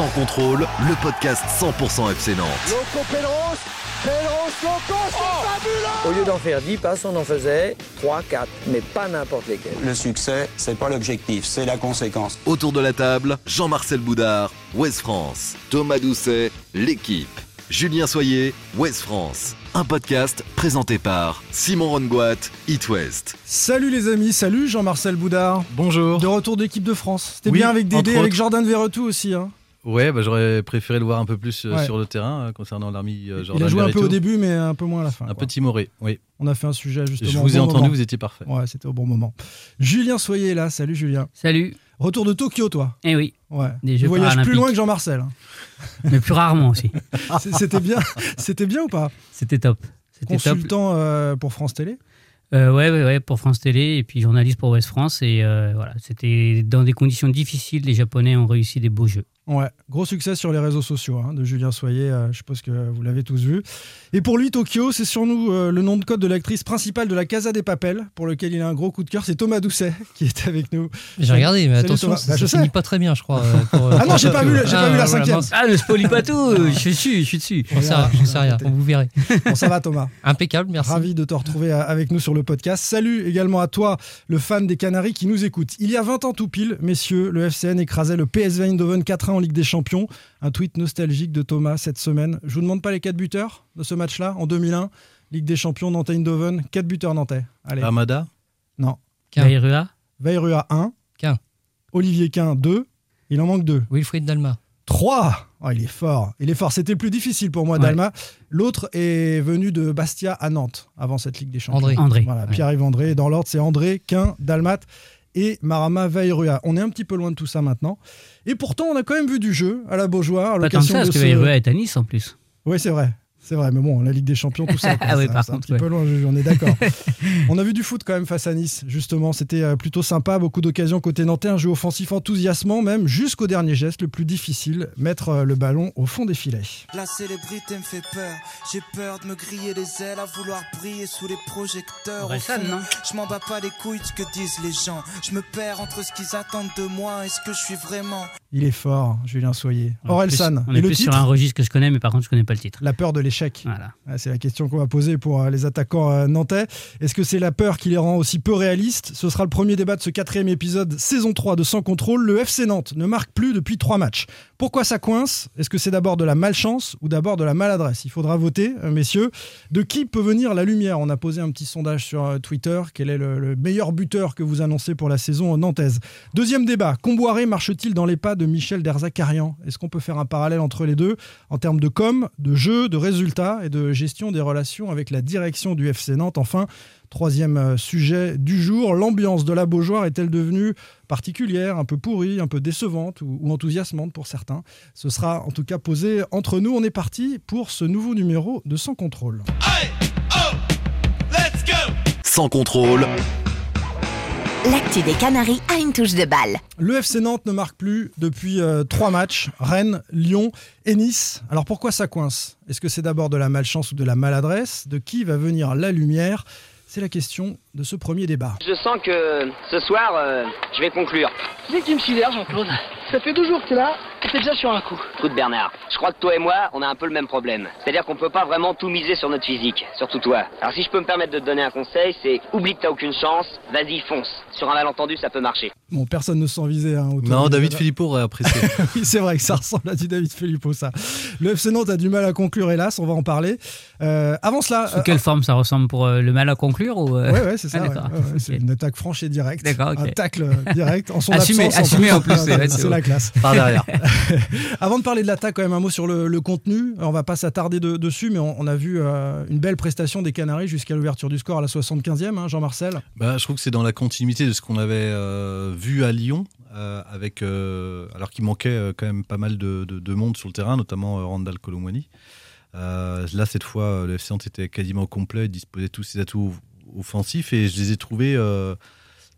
Sans contrôle, le podcast 100% FC Nantes. Loco Pélos, Pélos, Loco, c'est fabuleux Au lieu d'en faire 10 passes, on en faisait 3, 4, mais pas n'importe lesquels. Le succès, c'est pas l'objectif, c'est la conséquence. Autour de la table, Jean-Marcel Boudard, Ouest France, Thomas Doucet, l'équipe. Julien Soyer, Ouest France. Un podcast présenté par Simon Rongoat, It West. Salut les amis, salut Jean-Marcel Boudard. Bonjour. De retour d'équipe de France. C'était Oui, bien avec Dédé, avec. Jordan Verretou aussi. hein. Ouais, bah, j'aurais préféré le voir un peu plus euh, Ouais. sur le terrain euh, concernant l'armée euh, Il Jordan a joué un peu au début, mais un peu moins à la fin. Un quoi. peu timoré, oui. On a fait un sujet justement. Je au vous ai entendu, moment. vous étiez parfait. Ouais, c'était au bon moment. Julien Soyer est là. Salut Julien. Salut. Retour de Tokyo, toi. Eh oui, Ouais. Des tu Jeux voyages plus loin que Jean-Marcel. hein. mais plus rarement aussi. C'était bien. C'était bien ou pas? C'était top. C'était top. Consultant euh, pour France Télé? Euh, ouais, ouais, ouais, pour France Télé et puis journaliste pour Ouest France. Et euh, voilà, c'était dans des conditions difficiles. Les Japonais ont réussi des beaux jeux. Ouais, gros succès sur les réseaux sociaux hein, de Julien Soyer, euh, je suppose que vous l'avez tous vu. Et pour lui, Tokyo, c'est sur nous euh, le nom de code de l'actrice principale de la Casa des Papels, pour lequel il a un gros coup de cœur, c'est Thomas Doucet qui est avec nous. J'ai regardé, mais Salut, attention, Thomas. ça, Bah, je ça finit sais. pas très bien, je crois. euh, pour, Ah non, j'ai pas vu, j'ai pas vu la cinquième. mince. Ah, ne spoilie pas tout Je suis dessus, je suis dessus. J'en sais rien, j'en sais rien, vous verrez. Bon, ça va Thomas Impeccable, merci. Ravi de te retrouver avec nous sur le podcast. Salut également à toi, le fan des Canaries qui nous écoute. Il y a 20 ans tout pile, messieurs, le FCN écrasait le PSV Eindhoven 4-1 en Ligue des Champions. Un tweet nostalgique de Thomas cette semaine. Je vous demande pas les 4 buteurs de ce match-là en 2001. Ligue des Champions Nantes Eindhoven, 4 buteurs nantais. Allez, Amada non. Quin. Bayrua, Veirua 1. Quin. Olivier Quin 2. Il en manque 2. Wilfried Dalma. 3 Il est fort. Il est fort. C'était le plus difficile pour moi, Ouais. Dalma. L'autre est venu de Bastia à Nantes avant cette Ligue des Champions. André. André. Voilà, Ouais. Pierre-Yves André. Dans l'ordre, c'est André, Quin, Dalmat et Marama Veirua. On est un petit peu loin de tout ça maintenant. Et pourtant, on a quand même vu du jeu à la Beaujoire. À pas tant que ça, parce de que ce- Bayrua est à Nice en plus. Oui, c'est vrai. C'est vrai, mais bon, la Ligue des Champions, tout ça, Ah oui, ça- c'est un contre, petit ouais. peu loin, je- on est d'accord. on a vu du foot quand même face à Nice, justement. C'était euh, plutôt sympa, beaucoup d'occasions côté nantais, un jeu offensif enthousiasmant, même jusqu'au dernier geste, le plus difficile, mettre euh, le ballon au fond des filets. La célébrité me fait peur. J'ai peur de me griller les ailes à vouloir briller sous les projecteurs. Au Orelsan, fond, non Je m'en bats pas les couilles de ce que disent les gens. Je me perds entre ce qu'ils attendent de moi et ce que je suis vraiment. Il est fort, Julien Soyer. On est Orelsan, plus- On et est le plus titre sur un registre que je connais, mais par contre, je connais pas le titre. La peur de l'échec. Voilà. Ah, C'est la question qu'on va poser pour euh, les attaquants euh, nantais. Est-ce que c'est la peur qui les rend aussi peu réalistes? Ce sera le premier débat de ce quatrième épisode, saison 3 de Sans Contrôle. Le FC Nantes ne marque plus depuis trois matchs. Pourquoi ça coince? Est-ce que c'est d'abord de la malchance ou d'abord de la maladresse? Il faudra voter, euh, messieurs. De qui peut venir la lumière? On a posé un petit sondage sur Twitter. Quel est le, le meilleur buteur que vous annoncez pour la saison nantaise? Deuxième débat. Comboiré marche-t-il dans les pas de Michel Derzakarian? Est-ce qu'on peut faire un parallèle entre les deux? En termes de com, de jeu, de résultats et de gestion des relations avec la direction du FC Nantes Enfin, troisième euh, sujet du jour, l'ambiance de la Beaujoire est-elle devenue particulière, un peu pourrie, un peu décevante ou, ou enthousiasmante pour certains? Ce sera en tout cas posé entre nous. On est parti pour ce nouveau numéro de Sans Contrôle. Sans contrôle, L'actu des Canaries a une touche de balle. Le FC Nantes ne marque plus depuis euh, trois matchs, Rennes, Lyon et Nice. Alors pourquoi ça coince? Est-ce que c'est d'abord de la malchance ou de la maladresse? De qui va venir la lumière? C'est la question de ce premier débat. Je sens que ce soir, euh, je vais conclure. Tu sais que tu me sidères, Jean-Claude Ça fait deux jours que t'es là, et t'es déjà sur un coup. Écoute Bernard, je crois que toi et moi, on a un peu le même problème. C'est-à-dire qu'on peut pas vraiment tout miser sur notre physique, surtout toi. Alors si je peux me permettre de te donner un conseil, c'est oublie que t'as aucune chance, vas-y fonce. Sur un malentendu, ça peut marcher. Bon, personne ne se sent visé. Hein, Non, David. Philippot aurait apprécié. oui, c'est vrai que ça ressemble à du David Filippo, ça. Le FC Nantes a du mal à conclure, hélas, on va en parler. Euh, avant cela... Sous euh, quelle forme ça ressemble pour euh, le mal à conclure ou euh, Ouais, ouais, c'est ça. Ah, ouais. Ouais, c'est une attaque franche et directe. D'accord, ok. Un tacle direct en son Assumé, absence. assumé en plus, c'est- c'est la classe. Par derrière. Avant de parler de l'attaque, quand même un mot sur le, le contenu. On va pas s'attarder de- dessus, mais on, on a vu euh, une belle prestation des Canaries jusqu'à l'ouverture du score à la 75e, hein, Jean-Marcel. Bah, je trouve que c'est dans la continuité de ce qu'on avait euh, vu à Lyon, euh, avec, euh, alors qu'il manquait euh, quand même pas mal de, de- de monde sur le terrain, notamment euh, Randall Colomwani. Euh, là, cette fois, euh, le FC Nantes était quasiment complet, il disposait de tous ses atouts offensifs et je les ai trouvés euh,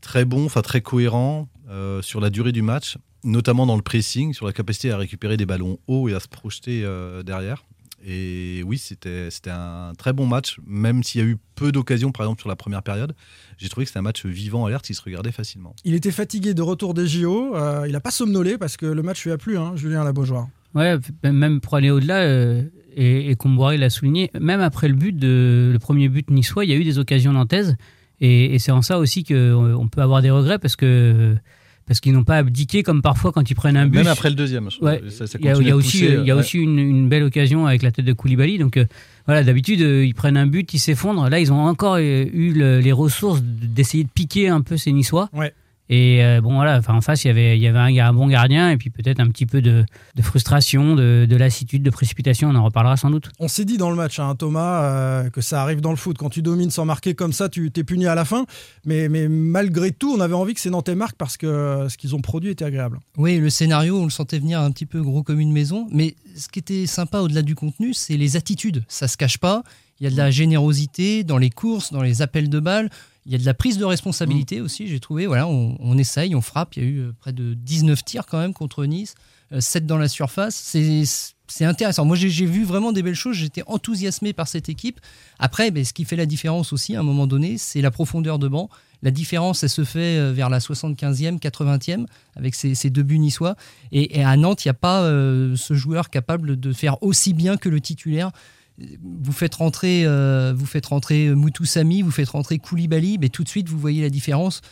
très bons, enfin très cohérents euh, sur la durée du match, notamment dans le pressing, sur la capacité à récupérer des ballons hauts et à se projeter euh, derrière. Et oui, c'était un très bon match, même s'il y a eu peu d'occasions, par exemple sur la première période. J'ai trouvé que c'était un match vivant, alerte, qui se regardait facilement. Il était fatigué de retour des JO. Euh, il n'a pas somnolé parce que le match lui a plu, hein, Julien Labeaujoire. Ouais, même pour aller au-delà, euh, et, et Comboiré l'a souligné, même après le but de le premier but niçois, il y a eu des occasions nantaises. Et, et c'est en ça aussi qu'on peut avoir des regrets parce que parce qu'ils n'ont pas abdiqué comme parfois quand ils prennent un but. Même après le deuxième. Ouais. il y a, il y a aussi, il y a aussi une, une, belle occasion avec la tête de Koulibaly. Donc euh, voilà, d'habitude ils prennent un but, ils s'effondrent. Là, ils ont encore eu le, les ressources d'essayer de piquer un peu ces Niçois. Ouais. Et euh, bon, voilà, enfin, en face, il y avait, il y avait un, un bon gardien et puis peut-être un petit peu de, de frustration, de, de, lassitude, de précipitation. On en reparlera sans doute. On s'est dit dans le match, hein, Thomas, euh, que ça arrive dans le foot. Quand tu domines sans marquer comme ça, tu t'es puni à la fin. Mais, mais malgré tout, on avait envie que ces Nantais marquent parce que ce qu'ils ont produit était agréable. Oui, le scénario, on le sentait venir un petit peu gros comme une maison. Mais ce qui était sympa au-delà du contenu, c'est les attitudes. Ça se cache pas. Il y a de la générosité dans les courses, dans les appels de balles. Il y a de la prise de responsabilité mmh. aussi, j'ai trouvé. Voilà, on, on, essaye, on frappe. Il y a eu près de 19 tirs quand même contre Nice, euh, 7 dans la surface. C'est intéressant. Moi, j'ai vu vraiment des belles choses. J'étais enthousiasmé par cette équipe. Après, ben, ce qui fait la différence aussi, à un moment donné, c'est la profondeur de banc. La différence, elle se fait euh, vers la 75e, 80e, avec ces, ces deux buts niçois. Et, et, à Nantes, il n'y a pas euh, ce joueur capable de faire aussi bien que le titulaire vous faites rentrer, euh, vous faites rentrer Moutou Sami, vous faites rentrer Koulibaly, mais tout de suite vous voyez la différence.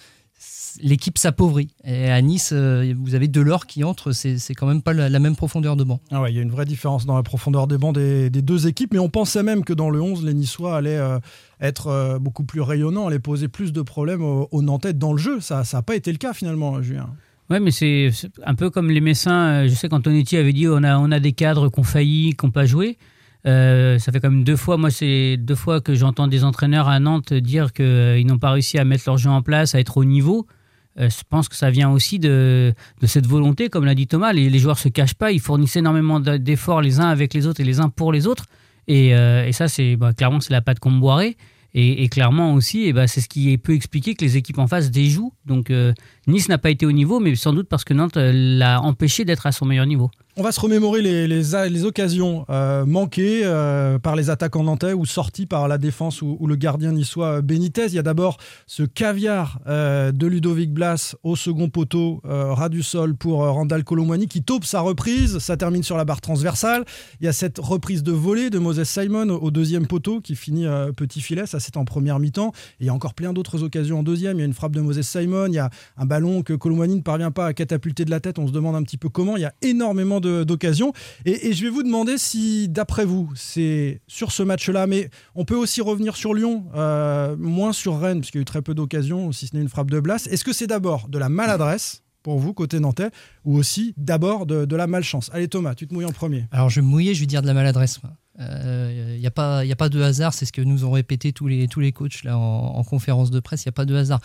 L'équipe s'appauvrit. Et à Nice, euh, vous avez Delors qui entre, c'est quand même pas la, la, même profondeur de banc. Ah ouais, il y a une vraie différence dans la profondeur des bancs des, des, deux équipes, mais on pensait même que dans le 11, les Niçois allaient euh, être euh, beaucoup plus rayonnants, allaient poser plus de problèmes aux, aux Nantais dans le jeu. Ça n'a pas été le cas finalement, Julien. Ouais, mais c'est un peu comme les Messins. Je sais qu'Antonetti avait dit on a, on a des cadres qui ont failli, qui n'ont pas joué. Euh, ça fait quand même deux fois, moi c'est deux fois que j'entends des entraîneurs à Nantes dire qu'ils euh, n'ont pas réussi à mettre leur jeu en place, à être au niveau. Euh, je pense que ça vient aussi de, cette volonté, comme l'a dit Thomas. Les, joueurs se cachent pas, ils fournissent énormément d'efforts les uns avec les autres et les uns pour les autres. Et, ça, c'est bah, clairement c'est la patte Comboiré. Et, et, clairement aussi, et bah, c'est ce qui peut expliquer que les équipes en face déjouent. Donc Nice n'a pas été au niveau, mais sans doute parce que Nantes l'a empêché d'être à son meilleur niveau. On va se remémorer les, occasions euh, manquées euh, par les attaquants nantais ou sorties par la défense ou, le gardien niçois Benitez. Il y a d'abord ce caviar euh, de Ludovic Blas au second poteau, ras du sol pour Randall Colomwani qui taupe sa reprise. Ça termine sur la barre transversale. Il y a cette reprise de volée de Moses Simon au deuxième poteau qui finit petit filet. Ça, c'est en première mi-temps. Et il y a encore plein d'autres occasions en deuxième. Il y a une frappe de Moses Simon. Il y a un ballon que Colomwani ne parvient pas à catapulter de la tête. On se demande un petit peu comment. Il y a énormément d'occasions. Et, je vais vous demander si, d'après vous, c'est sur ce match-là, mais on peut aussi revenir sur Lyon, euh, moins sur Rennes, parce qu'il y a eu très peu d'occasions, si ce n'est une frappe de Blas. Est-ce que c'est d'abord de la maladresse pour vous, côté nantais, ou aussi d'abord de, la malchance? Allez Thomas, tu te mouilles en premier. Alors je vais me mouiller, je vais dire de la maladresse. Il euh, n'y a, pas, y a pas de hasard, c'est ce que nous ont répété tous les, tous les coachs en, en conférence de presse, il n'y a pas de hasard.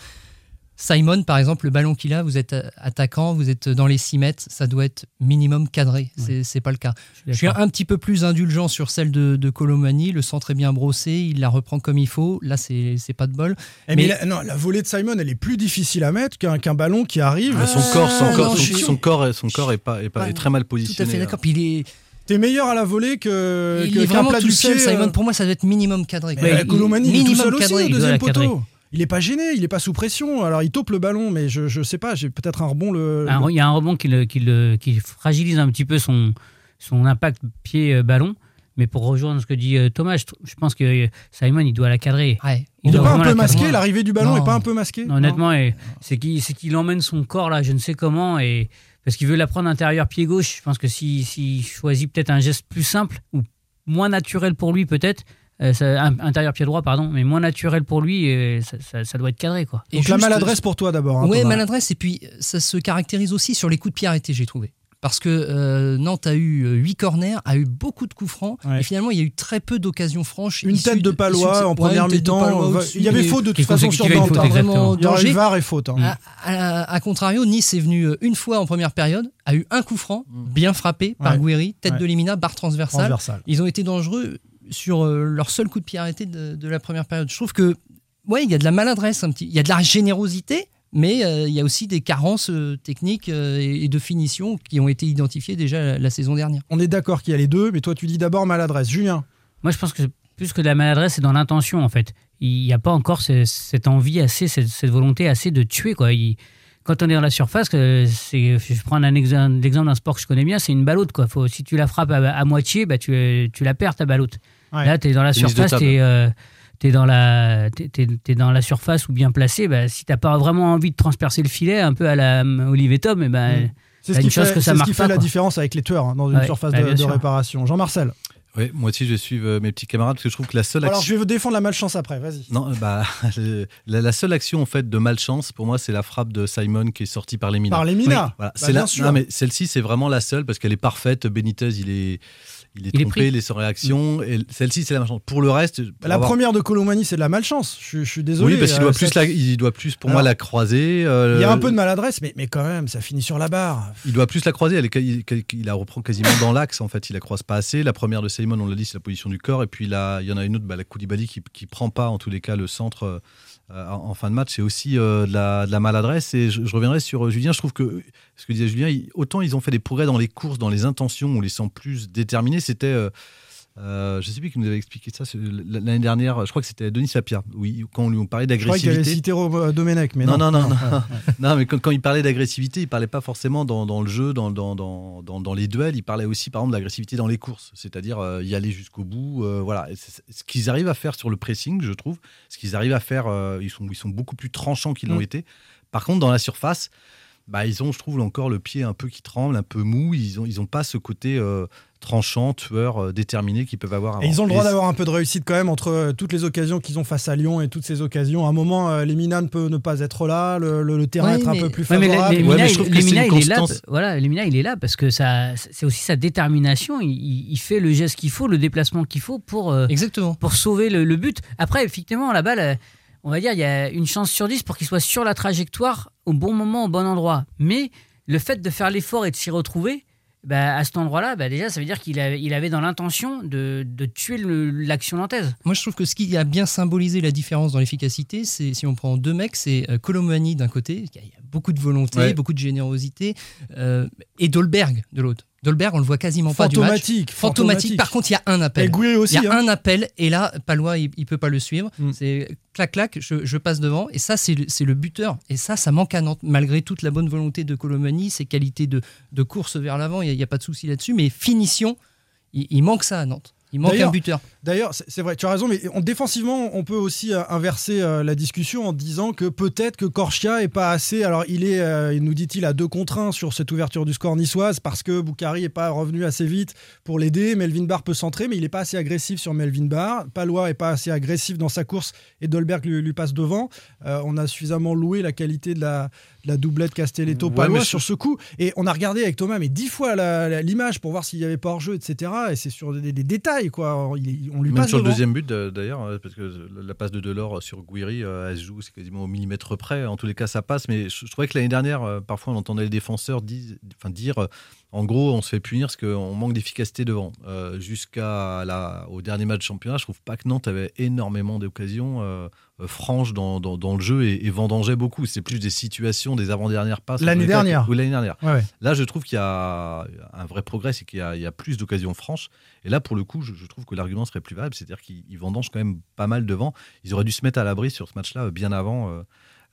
Simon, par exemple, le ballon qu'il a, vous êtes attaquant, vous êtes dans les 6 mètres, ça doit être minimum cadré. Ouais. C'est pas le cas. Je, je suis un petit peu plus indulgent sur celle de, de Colomani. Le centre est bien brossé, il la reprend comme il faut. Là, c'est pas de bol. Mais, mais la, non, la volée de Simon, elle est plus difficile à mettre qu'un qu ballon qui arrive. Ah, son, corps, son, corps, non, son, suis... son, corps, son corps est, pas, est, pas, est très mal positionné. Tout à fait d'accord. Puis il est. T'es meilleur à la volée que. Il qu est vraiment tout seul, pied, Simon. Pour moi, ça doit être minimum cadré. Mais Colomani, il est tout seul cadré, aussi au deuxième poteau il n'est pas gêné, il n'est pas sous pression. Alors il taupe le ballon, mais je ne sais pas, j'ai peut-être un rebond. Le, un, il y a un rebond qui, le, qui, le, qui, fragilise un petit peu son, son impact pied-ballon. Mais pour rejoindre ce que dit Thomas, je, je, pense que Simon, il doit la cadrer. Ouais. Il n'est pas un peu masqué, l'arrivée du ballon n'est pas un peu masqué non, Honnêtement, c'est qu'il qu emmène son corps là, je ne sais comment, et parce qu'il veut la prendre intérieur pied gauche. Je pense que s'il si, si choisit peut-être un geste plus simple ou moins naturel pour lui, peut-être, euh, ça, intérieur pied droit pardon mais moins naturel pour lui et ça, ça, ça doit être cadré quoi et donc juste, la maladresse pour toi d'abord hein, oui maladresse et puis ça se caractérise aussi sur les coups de pied arrêtés j'ai trouvé parce que euh, Nantes a eu 8 corners, a eu beaucoup de coups francs, ouais. et finalement il y a eu très peu d'occasions franches. Une tête de Palois de, en première mi-temps, il y avait faute de toute façon sur Nantes. Faute, vraiment danger. VAR et faute. Hein. À, à, à, contrario, Nice est venu une fois en première période, a eu un coup franc, bien frappé par ouais. Gouiri, tête de Limina, barre transversale. transversale. Ils ont été dangereux sur euh, leur seul coup de pied arrêté de, de, la première période. Je trouve que ouais, il y a de la maladresse un petit, il y a de la générosité, Mais euh, il y a aussi des carences euh, techniques euh, et de finition qui ont été identifiées déjà la, la saison dernière. On est d'accord qu'il y a les deux, mais toi tu dis d'abord maladresse. Julien Moi, je pense que plus que de la maladresse, c'est dans l'intention, en fait. Il n'y a pas encore ce- cette envie assez, cette, cette volonté assez de tuer, quoi. Il- quand on est dans la surface, je prends un exemple, l'exemple d'un sport que je connais bien, c'est une baloute, quoi. Faut, si tu la frappes à, à moitié, bah, tu, tu la perds, ta baloute. Ouais. Là, tu es dans la Tennis surface, tu es, dans la, t'es- t'es- t'es dans la surface ou bien placé. Bah, si tu n'as pas vraiment envie de transpercer le filet, un peu à la euh, Olivier Tom, et ben Mm. C'est t'as ce qui fait, que ça c'est ce qui fait pas, la différence avec les tueurs hein, dans une Ouais, surface bah, de, réparation. Jean-Marcel Oui, moi aussi, je vais suivre euh, mes petits camarades parce que je trouve que la seule Alors action. je vais vous défendre la malchance après, vas-y. Non, bah, le- la, la seule action en fait de malchance pour moi, c'est la frappe de Simon qui est sortie par les Mina. Par les Mina Voilà, Bah, c'est bien la- sûr. non, mais celle-ci, c'est vraiment la seule parce qu'elle est parfaite. Benitez, il est, il est Il trompé, il est sans réaction. Et celle-ci, c'est la malchance. Pour le reste, pour La avoir- première de Colomani, c'est de la malchance. Je, je suis désolé. Oui, parce qu'il euh, doit plus, cette- la- il doit plus pour Alors, moi la croiser. euh, Il y a un peu de maladresse, mais, mais quand même, ça finit sur la barre. Il doit plus la croiser. Elle est, il, il la reprend quasiment dans l'axe. En fait, il la croise pas assez. La première de Simon, on l'a dit, c'est la position du corps. Et puis là, il y en a une autre, bah, la Koulibaly, qui, qui prend pas en tous les cas le centre euh, en, en fin de match. C'est aussi euh, de, la, maladresse. Et je, je reviendrai sur euh, Julien. Je trouve que ce que disait Julien, autant ils ont fait des progrès dans les courses, dans les intentions, on les sent plus déterminés. C'était euh, euh, je sais plus qui nous avait expliqué ça l'année dernière. Je crois que c'était Denis Sapir. Oui, quand on lui parlait Je crois qu'il avait d'agressivité. cité Ro- Domenech, mais Non, non. non, non, non. Non, mais quand, quand il parlait d'agressivité, il parlait pas forcément dans, dans le jeu, dans, dans, dans, les duels. Il parlait aussi, par exemple, d'agressivité dans les courses, c'est-à-dire euh, y aller jusqu'au bout. euh, voilà, ce qu'ils arrivent à faire sur le pressing, je trouve, ce qu'ils arrivent à faire, euh, ils sont, ils sont beaucoup plus tranchants qu'ils l'ont Mm. été. Par contre, dans la surface, bah, ils ont, je trouve, encore le pied un peu qui tremble, un peu mou. Ils ont, ils ont pas ce côté euh, tranchant, tueur, euh, déterminé qu'ils peuvent avoir. Et ils ont le droit d'avoir un peu de réussite quand même entre euh, toutes les occasions qu'ils ont face à Lyon et toutes ces occasions. À un moment, euh, les Mina ne peut ne pas être là, le, le- le terrain Oui, être un peu plus Ouais, mais favorable. Ouais. Voilà, les Mina, il est là parce que ça, c'est aussi sa détermination. Il, il- il fait le geste qu'il faut, le déplacement qu'il faut pour, euh, Exactement. pour sauver le, le but. Après, effectivement, la balle, on va dire, il y a une chance sur 10 pour qu'il soit sur la trajectoire au bon moment, au bon endroit. Mais le fait de faire l'effort et de s'y retrouver, bah, à cet endroit-là, bah, déjà, ça veut dire qu'il avait, il avait dans l'intention de, de tuer l'action nantaise. Moi, je trouve que ce qui a bien symbolisé la différence dans l'efficacité, c'est si on prend deux mecs, c'est euh, Colomani d'un côté, qui a il y a beaucoup de volonté, Ouais. beaucoup de générosité, euh, et Dolberg de l'autre. Dolberg, on le voit quasiment pas du match. Fantomatique. Fantomatique. Par contre, il y a un Et appel. Il aussi. y a hein. un appel et là, Palois, il, il peut pas le suivre. Mm. C'est clac clac, je, je passe devant et ça, c'est le, buteur. Et ça, ça manque à Nantes malgré toute la bonne volonté de Colomani, ses qualités de, de course vers l'avant. Il n'y a, il y a pas de souci là-dessus, mais finition, il, il manque ça à Nantes. Il manque D'ailleurs, un buteur. D'ailleurs, c'est vrai, tu as raison, mais on, défensivement, on peut aussi euh, inverser euh, la discussion en disant que peut-être que Korchia est pas assez. Alors, il est, euh, il nous dit-il, à deux contre un sur cette ouverture du score niçoise parce que Boukari est pas revenu assez vite pour l'aider. Melvin Barr peut centrer, mais il est pas assez agressif sur Melvin Barr. Palois est pas assez agressif dans sa course et Dolberg lui, lui passe devant. Euh, on a suffisamment loué la qualité de la, la doublette Castelletto-Palois Ouais, mais sur ce coup. Et on a regardé avec Thomas, mais dix fois l'image pour voir s'il y avait pas hors-jeu, etc. Et c'est sur des, des détails, quoi. Il- on lui Même passe sur le deuxième but euh, d'ailleurs, euh, parce que la passe de Delors sur Guiri, euh, elle se joue, c'est quasiment au millimètre près. En tous les cas, ça passe. Mais je, je trouvais que l'année dernière, euh, parfois, on entendait les défenseurs enfin, dire, euh, en gros, on se fait punir parce qu'on manque d'efficacité devant. Euh, Jusqu'à au dernier match de championnat, je trouve pas que Nantes avait énormément d'occasions euh, euh, franches dans, dans- dans le jeu et, et vendangeait beaucoup. C'est plus des situations, des avant-dernières passes. L'année dernière. Ou l'année dernière. Ouais, ouais. Là, je trouve qu'il y a un vrai progrès, c'est qu'il y, a- il y a plus d'occasions franches. Et là, pour le coup, je, je trouve que l'argument serait plus valable, c'est-à-dire qu'ils ils vendangent quand même pas mal devant. Ils auraient dû se mettre à l'abri sur ce match-là euh, bien avant euh,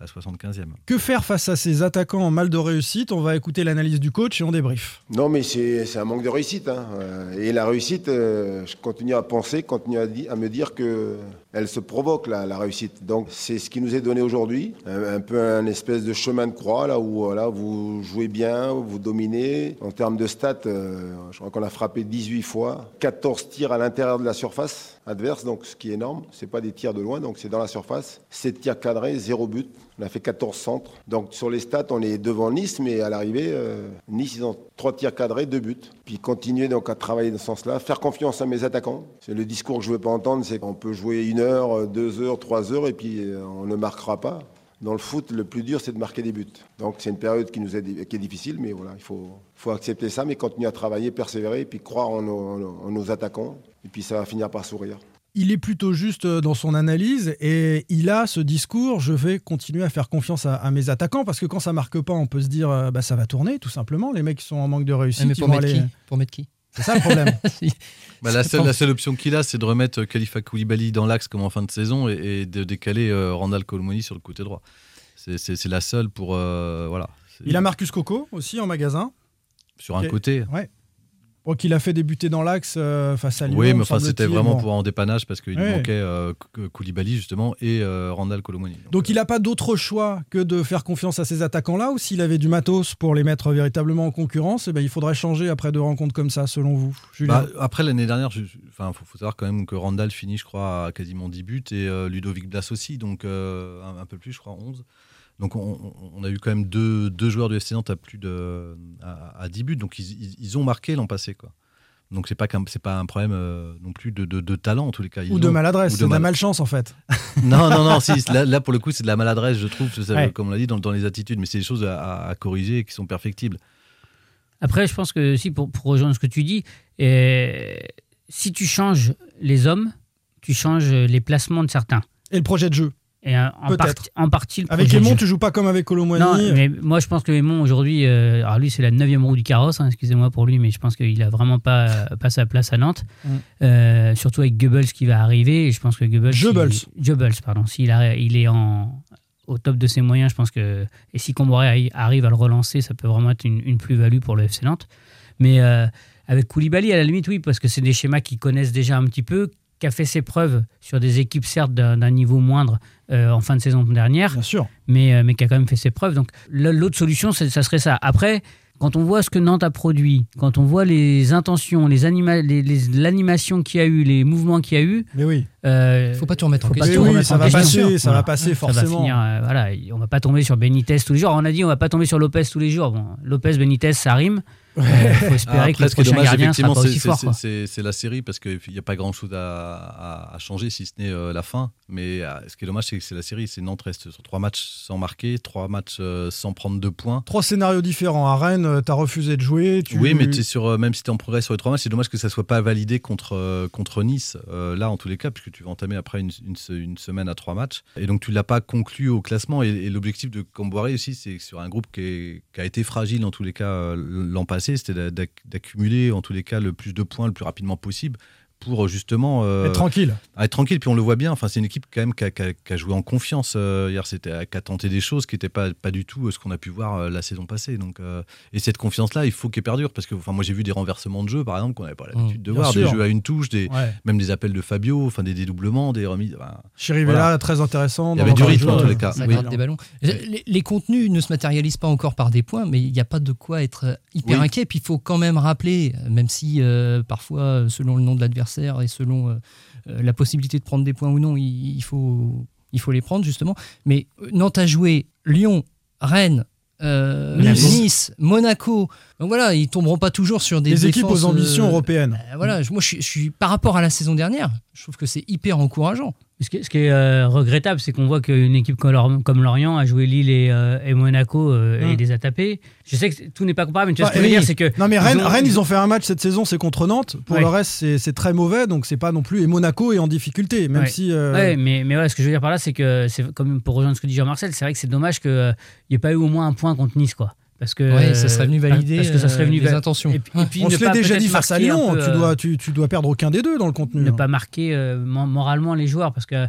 la 75e. Que faire face à ces attaquants en mal de réussite? On va écouter l'analyse du coach et on débrief. Non, mais c'est un manque de réussite. hein. Euh, Et la réussite, euh, je continue à penser, continue à, me dire que elle se provoque, la, la réussite. Donc, c'est ce qui nous est donné aujourd'hui. Un, un peu un espèce de chemin de croix, là où voilà, vous jouez bien, vous dominez. En termes de stats, euh, je crois qu'on a frappé 18 fois, 14 tirs à l'intérieur de la surface adverse, donc ce qui est énorme. C'est pas des tirs de loin, donc c'est dans la surface. 7 tirs cadrés, 0 but. On a fait 14 centres. Donc sur les stats, on est devant Nice, mais à l'arrivée, euh, Nice, ils ont 3 tirs cadrés, 2 buts. Puis continuer donc à travailler dans ce sens-là, faire confiance à mes attaquants. C'est le discours que je veux pas entendre, c'est qu'on peut jouer une heure, deux heures, trois heures, et puis euh, on ne marquera pas. Dans le foot, le plus dur, c'est de marquer des buts. Donc c'est une période qui nous est, difficile, mais voilà, il faut, accepter ça, mais continuer à travailler, persévérer, et puis croire en nos- en nos attaquants. Et puis ça va finir par sourire. Il est plutôt juste euh, dans son analyse et il a ce discours je vais continuer à faire confiance à, à mes attaquants parce que quand ça marque pas, on peut se dire euh, bah, ça va tourner tout simplement. Les mecs qui sont en manque de réussite, Mais ils pour mettre, aller. qui pour mettre qui C'est ça le problème. Bah, la, seule, la seule option qu'il a, c'est de remettre euh, Khalifa Koulibaly dans l'axe comme en fin de saison et, et de décaler euh, Randall Colomoni sur le côté droit. C'est- la seule pour. euh, voilà. Il a Marcus Coco aussi en magasin. Sur un côté. Ouais. Bon, qu'il a fait débuter dans l'axe euh, face à Lyon. Oui, mais enfin, c'était vraiment Bon. pour en dépannage parce qu'il Ouais. manquait euh, Koulibaly justement et euh, Randall Colomoni. Donc il n'a pas d'autre choix que de faire confiance à ces attaquants-là ou s'il avait du matos pour les mettre véritablement en concurrence, eh ben, il faudrait changer après deux rencontres comme ça, selon vous, Julien Bah, après l'année dernière, il faut, faut savoir quand même que Randall finit, je crois, à quasiment 10 buts et Ludovic Blas aussi, donc un, un peu plus, je crois, 11. Donc on, a eu quand même deux, deux joueurs du FC Nantes à plus de à, à 10 buts, donc ils, ils- ils ont marqué l'an passé, quoi. Donc c'est pas c'est pas un problème euh, non plus de, de- de talent en tous les cas. Ils Ou de maladresse, ou c'est de la mal- malchance en fait. non, non, non, si, là, là, pour le coup c'est de la maladresse, je trouve, ça, Ouais. comme on l'a dit, dans, dans les attitudes, mais c'est des choses à, corriger et qui sont perfectibles. Après, je pense que si, pour, pour rejoindre ce que tu dis, euh, si tu changes les hommes, tu changes les placements de certains. Et le projet de jeu Et euh, en, partie- en partie Avec jeu. tu joues pas comme avec Colomboigny. Non, mais moi je pense que Aymon aujourd'hui, euh, alors lui c'est la neuvième roue du carrosse, hein, excusez-moi pour lui, mais je pense qu'il a vraiment pas, pas sa place à Nantes. Mm. Euh, surtout avec Goebbels qui va arriver, et je pense que Goebbels... Goebbels. Goebbels, pardon. S'il il est en, au top de ses moyens, je pense que... Et si Comboré arrive à le relancer, ça peut vraiment être une, une plus-value pour le FC Nantes. Mais euh, avec Koulibaly, à la limite, oui, parce que c'est des schémas qu'ils connaissent déjà un petit peu, qui a fait ses preuves sur des équipes, certes, d'un niveau moindre euh, en fin de saison dernière, Bien sûr. mais, euh, mais qui a quand même fait ses preuves. Donc l'autre solution, ça serait ça. Après, quand on voit ce que Nantes a produit, quand on voit les intentions, les anima- les- les- l'animation qu'il y a eu, les mouvements qu'il y a eu, Mais oui. euh, Faut pas tout remettre en faut pas question. tout oui, remettre ça en va question. passer, ça va passer Ça va forcément. finir, euh, voilà, on va pas tomber sur Benitez tous les jours. On a dit on va pas tomber sur Lopez tous les jours. Bon, Lopez, Benitez, ça rime. Il faut espérer Ah, Après, que le prochain dommage, gardien sera effectivement, pas c'est- aussi fort. la série parce qu'il n'y a pas grand chose à, à- à changer si ce n'est euh, la fin. Mais euh, ce qui est dommage, c'est que c'est la série. C'est Nantes reste sur trois matchs sans marquer, trois matchs euh, sans prendre deux points. Trois scénarios différents. À Rennes, tu as refusé de jouer. Tu... Oui, mais t'es sur, euh, même si tu es en progrès sur les trois matchs, c'est dommage que ça soit pas validé contre, euh, contre Nice, euh, là en tous les cas, puisque tu vas entamer après une, une se- une semaine à trois matchs. Et donc tu l'as pas conclu au classement. Et, et l'objectif de Camboiré aussi, c'est que sur un groupe qui, est- qui a été fragile en tous les cas l'an passé, c'était d'a- d'ac- d'accumuler en tous les cas le plus de points le plus rapidement possible pour justement euh, Être tranquille. être tranquille. Puis on le voit bien. Enfin, c'est une équipe quand même qui a, qui a- qui a joué en confiance euh, hier. C'était qui a tenté des choses qui n'étaient pas pas du tout euh, ce qu'on a pu voir euh, la saison passée. Donc euh, et cette confiance-là, il faut qu'elle perdure parce que enfin moi j'ai vu des renversements de jeu par exemple qu'on n'avait pas l'habitude de Mmh, voir, sûr. des jeux à une touche, des Ouais. même des appels de Fabio, enfin des dédoublements, des remises. enfin, Chirivella, Voilà. très intéressant. Il y avait du rythme en tous les cas. Oui. des ballons. Les, les contenus ne se matérialisent pas encore par des points, mais il n'y a pas de quoi être hyper Oui. inquiet. Puis il faut quand même rappeler, même si euh, parfois, euh, selon le nom de l'adversaire et selon euh, euh, la possibilité de prendre des points ou non, il, il faut, il faut les prendre justement. Mais euh, Nantes a joué Lyon, Rennes. euh, Nice. Monaco. Donc voilà, ils tomberont pas toujours sur des équipes aux ambitions euh, européennes. euh, voilà, moi je suis par rapport à la saison dernière, je trouve que c'est hyper encourageant. Ce qui, est- ce qui est euh, regrettable, c'est qu'on voit qu'une équipe comme, Lor- comme Lorient a joué Lille et, euh, et Monaco euh, et Mm. les a tapés. Je sais que tout n'est pas comparable, mais tu vois Bah, ce que je veux dire, c'est que. Non mais ils Rennes, ont- Rennes, ils ont fait un match cette saison, c'est contre Nantes. Pour Ouais. le reste, c'est très mauvais, donc c'est pas non plus. Et Monaco est en difficulté, même Ouais. si. Ouais, mais, mais ouais, ce que je veux dire par là, c'est que, comme pour rejoindre ce que dit Jean-Marcel, c'est vrai que c'est dommage qu'il n'y ait pas eu au moins un point contre Nice, quoi. Parce que, Ouais, ça serait venu valider, parce que ça serait euh, venu les intentions. Et, puis- et puis On ne se l'est pas déjà dit face à Lyon, peu, tu, euh, dois, tu, tu dois perdre aucun des deux dans le contenu. ne hein. pas marquer euh, mo- moralement les joueurs, parce que.